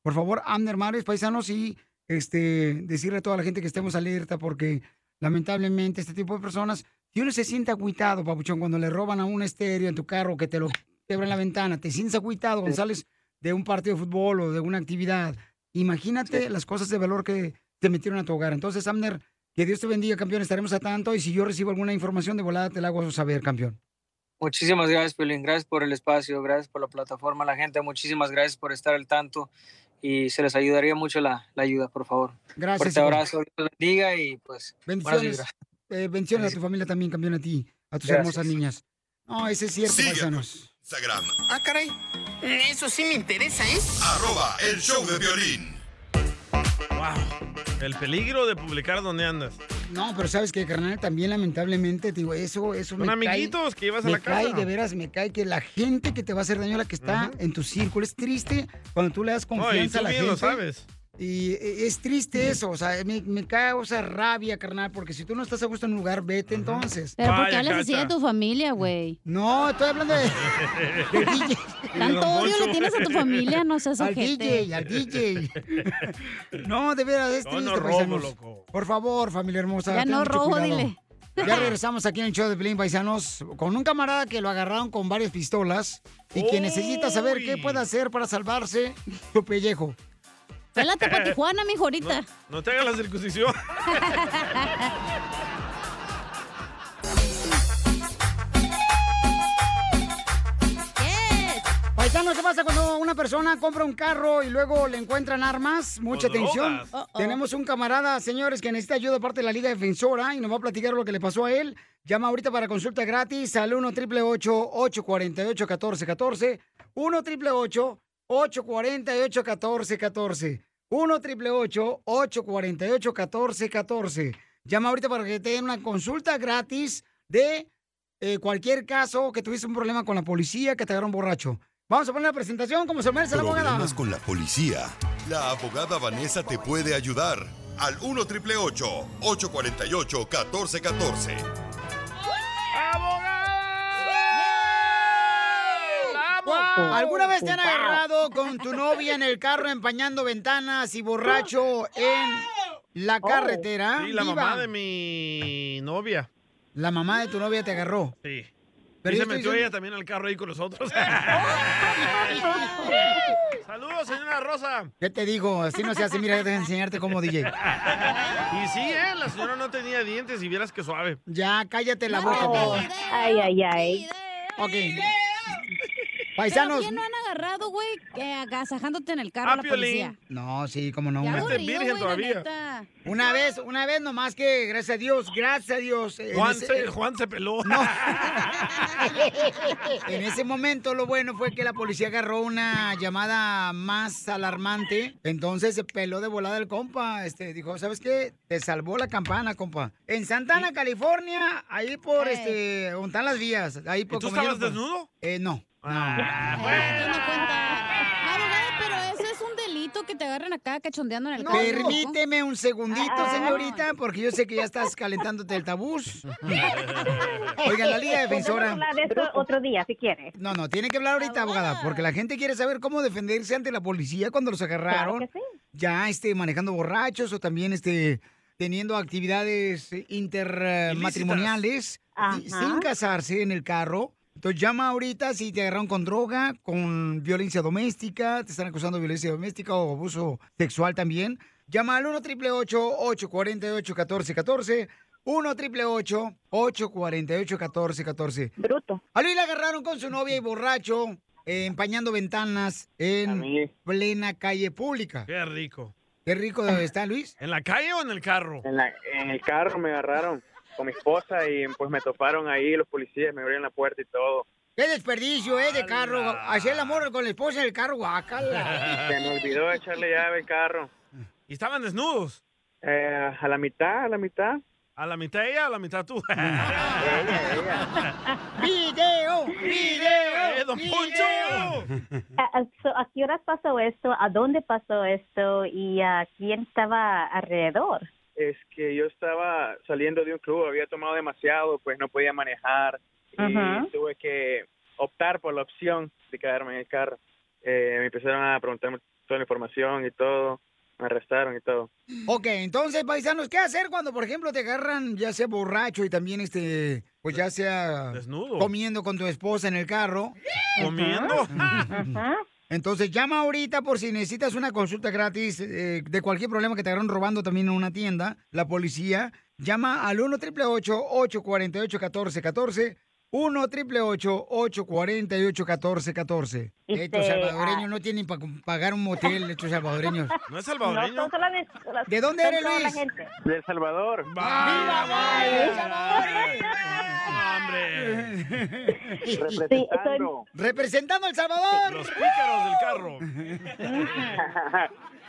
Por favor, Amner Mares, paisanos, y este, decirle a toda la gente que estemos alerta porque lamentablemente este tipo de personas, si uno se siente agüitado, papuchón, cuando le roban a un estéreo en tu carro, que te lo quebran la ventana, te sientes agüitado cuando sales de un partido de fútbol o de una actividad. Imagínate las cosas de valor que te metieron a tu hogar. Entonces, Amner, que Dios te bendiga, campeón. Estaremos a tanto. Y si yo recibo alguna información de volada, te la hago saber, campeón. Muchísimas gracias, Piolín. Gracias por el espacio, gracias por la plataforma, la gente. Muchísimas gracias por estar al tanto y se les ayudaría mucho la, la ayuda, por favor. Gracias, Fuerte hijo. abrazo, Dios los bendiga y pues Bendiciones. Eh, bendiciones a tu familia también, campeón, a ti, a tus Gracias. hermosas niñas. No, ese es cierto, paisanos. Instagram, Ah, caray. Eso sí me interesa, ¿eh? arroba el show de violín. El peligro de publicar donde andas. No, pero sabes que, carnal, también lamentablemente, te digo, eso, eso me amiguitos cae, que llevas a me la casa. cae, de veras, me cae que la gente que te va a hacer daño, la que está en tu círculo, es triste cuando tú le das No, y confianza tú a la bien gente. lo sabes. Y eh, es triste eso, o sea, me, me causa rabia, carnal, porque si tú no estás a gusto en un lugar, vete entonces. Pero ¿por qué hablas así de tu familia, güey? No, estoy hablando de, (laughs) de DJ. Tanto odio le tienes a tu familia, no seas Al ojete. DJ, al DJ. (laughs) No, de veras, es triste, no robo, paisanos. loco. Por favor, familia hermosa. Ya ten no mucho robo, cuidado. dile. Ya (laughs) regresamos aquí en el show de Pelín Paisanos con un camarada que lo agarraron con varias pistolas y que necesita saber qué puede hacer para salvarse su pellejo. Pélate pa' Tijuana, mijo, ahorita. No te hagas la circuncisión. Paisanos, ¿qué pasa cuando una persona compra un carro y luego le encuentran armas? Mucha atención. Tenemos un camarada, señores, que necesita ayuda de parte de la Liga Defensora y nos va a platicar lo que le pasó a él. Llama ahorita para consulta gratis al 1 888 848 1414 1 888 848 1414 1 888 848 1414 Llama ahorita para que te den una consulta gratis de eh, cualquier caso que tuviste un problema con la policía, que te agarraron borracho. Vamos a poner la presentación como se merece la abogada. Problemas con la policía. La abogada Vanessa te puede ayudar. Al 1 888 848 1414 ¿Alguna vez te han agarrado con tu novia en el carro empañando ventanas y borracho en la carretera? Sí, la mamá de mi novia. La mamá de tu novia te agarró. Sí. Pero y se metió diciendo- ella también al carro ahí con nosotros. (laughs) (laughs) Saludos, señora Rosa. ¿Qué te digo? Así no se hace. Mira, déjame enseñarte cómo DJ. Y sí, ¿eh? La señora no tenía dientes y vieras que suave. Ya, cállate la boca. Ay, ay, ay. Ok. ¿Pero Paisanos. quién no han agarrado, güey, eh, agasajándote en el carro a la policía? No, sí, cómo no. Ya una- aburrido, güey, la neta. Una vez, una vez nomás que, gracias a Dios, gracias a Dios. en Juan ese- se, Juan se peló. No. (laughs) En ese momento lo bueno fue que la policía agarró una llamada más alarmante. Entonces se peló de volada el compa. Este, dijo, ¿sabes qué? Te salvó la campana, compa. En Santana, California, ahí por Eh. este, donde están las vías. Ahí por tú como estabas desnudo? Eh, no. Ah, Abogada, pero ese es un delito que te agarren acá cachondeando en el carro. Permíteme un segundito, Ah. señorita, porque yo sé que ya estás calentándote el tabús. (laughs) Oiga, la Liga Defensora. Hablar de esto otro día, si quieres. No, no, tiene que hablar ahorita, abogada, porque la gente quiere saber cómo defenderse ante la policía cuando los agarraron. Claro que sí. Ya, este, manejando borrachos o también, este, teniendo actividades eh, intermatrimoniales sin casarse en el carro. Entonces llama ahorita si te agarraron con droga, con violencia doméstica, te están acusando de violencia doméstica o abuso sexual también. Llama al 1 888 848 1414 1 888 848 1414 Bruto. A Luis le agarraron con su novia y borracho, eh, empañando ventanas en plena calle pública. Qué rico. Qué rico está, Luis. ¿En la calle o en el carro? En, la- en el carro me agarraron con mi esposa y pues me toparon ahí los policías, me abrieron la puerta y todo. Qué desperdicio, ¿eh? De carro. Hacer el amor con la esposa en el carro, guácala. Se me olvidó echarle llave al carro. ¿Y estaban desnudos? Eh, a la mitad, a la mitad. ¿A la mitad ella o a la mitad tú? (laughs) ¡Video! ¡Video! ¡Eh, don Poncho! ¿A, a- so, ¿a qué horas pasó esto? ¿A dónde pasó esto? ¿Y a quién estaba alrededor? Es que yo estaba saliendo de un club, había tomado demasiado, pues no podía manejar y Ajá. tuve que optar por la opción de quedarme en el carro. Eh, me empezaron a preguntarme toda la información y todo, me arrestaron y todo. Ok, entonces, paisanos, ¿qué hacer cuando, por ejemplo, te agarran ya sea borracho y también, este, pues ya sea... Desnudo. Comiendo con tu esposa en el carro. ¿Comiendo? Entonces llama ahorita por si necesitas una consulta gratis eh, de cualquier problema que te agarraron robando también en una tienda, la policía. Llama al 1 888 848 1414 1 888 848 1414 Este, Estos salvadoreños ah. no tienen para pagar un motel, estos salvadoreños. (laughs) ¿No es No, son solamente- ¿De dónde son eres, Luis? gente. De El Salvador. ¡Viva, Salvador! Representando. Representando El Salvador. Los pícaros del carro. (laughs)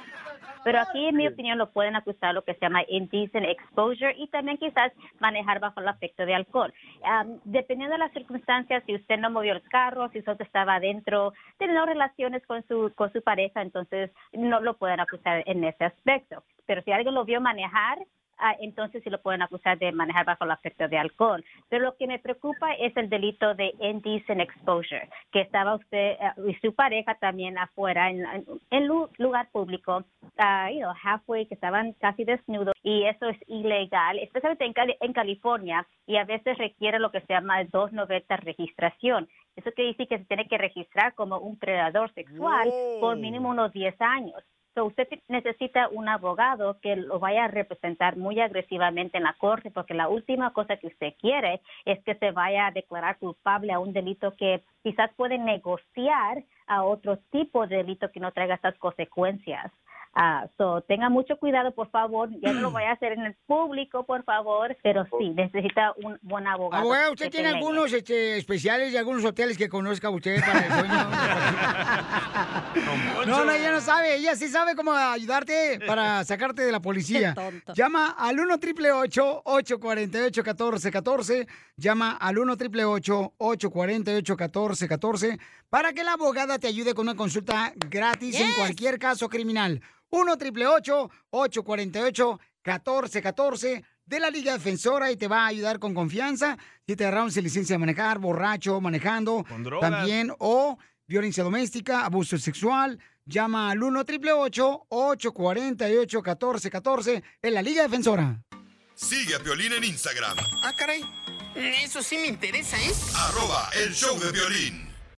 Pero aquí, en mi opinión, lo pueden acusar lo que se llama indecent exposure y también quizás manejar bajo el afecto de alcohol. Am, dependiendo de las circunstancias, si usted no movió el carro, si usted estaba adentro, teniendo relaciones con su, con su pareja, entonces no lo pueden acusar en ese aspecto. Pero si alguien lo vio manejar, ah, entonces sí lo pueden acusar de manejar bajo el afecto de alcohol. Pero lo que me preocupa es el delito de indecent exposure, que estaba usted ah, y su pareja también afuera en, en, en lu- lugar público, ah, you know, halfway, que estaban casi desnudos y eso es ilegal, especialmente en, Cali- en California y a veces requiere lo que se llama 290 registración. Eso quiere decir que se tiene que registrar como un predador sexual por mínimo unos 10 años. So, usted necesita un abogado que lo vaya a representar muy agresivamente en la corte, porque la última cosa que usted quiere es que se vaya a declarar culpable a un delito que quizás puede negociar a otro tipo de delito que no traiga estas consecuencias. Ah, so, tenga mucho cuidado, por favor. Ya no lo vaya a hacer en el público, por favor, pero sí, necesita un buen abogado. Abogado, ¿usted tiene algunos este, especiales de algunos hoteles que conozca usted para el sueño? No, no, ella no sabe. Ella sí sabe cómo ayudarte para sacarte de la policía. Llama al 1 888 848 1414 Llama al 1 888 848 1414 para que la abogada te ayude con una consulta gratis en cualquier caso criminal. 1 888 848 1414 de la Liga Defensora y te va a ayudar con confianza si te agarraron sin licencia de manejar, borracho, manejando, Con drogas. también o violencia doméstica, abuso sexual. Llama al 1 888 848 1414 en la Liga Defensora. Sigue a Piolín en Instagram, Ah, caray. Eso sí me interesa, ¿eh? arroba el show de violín.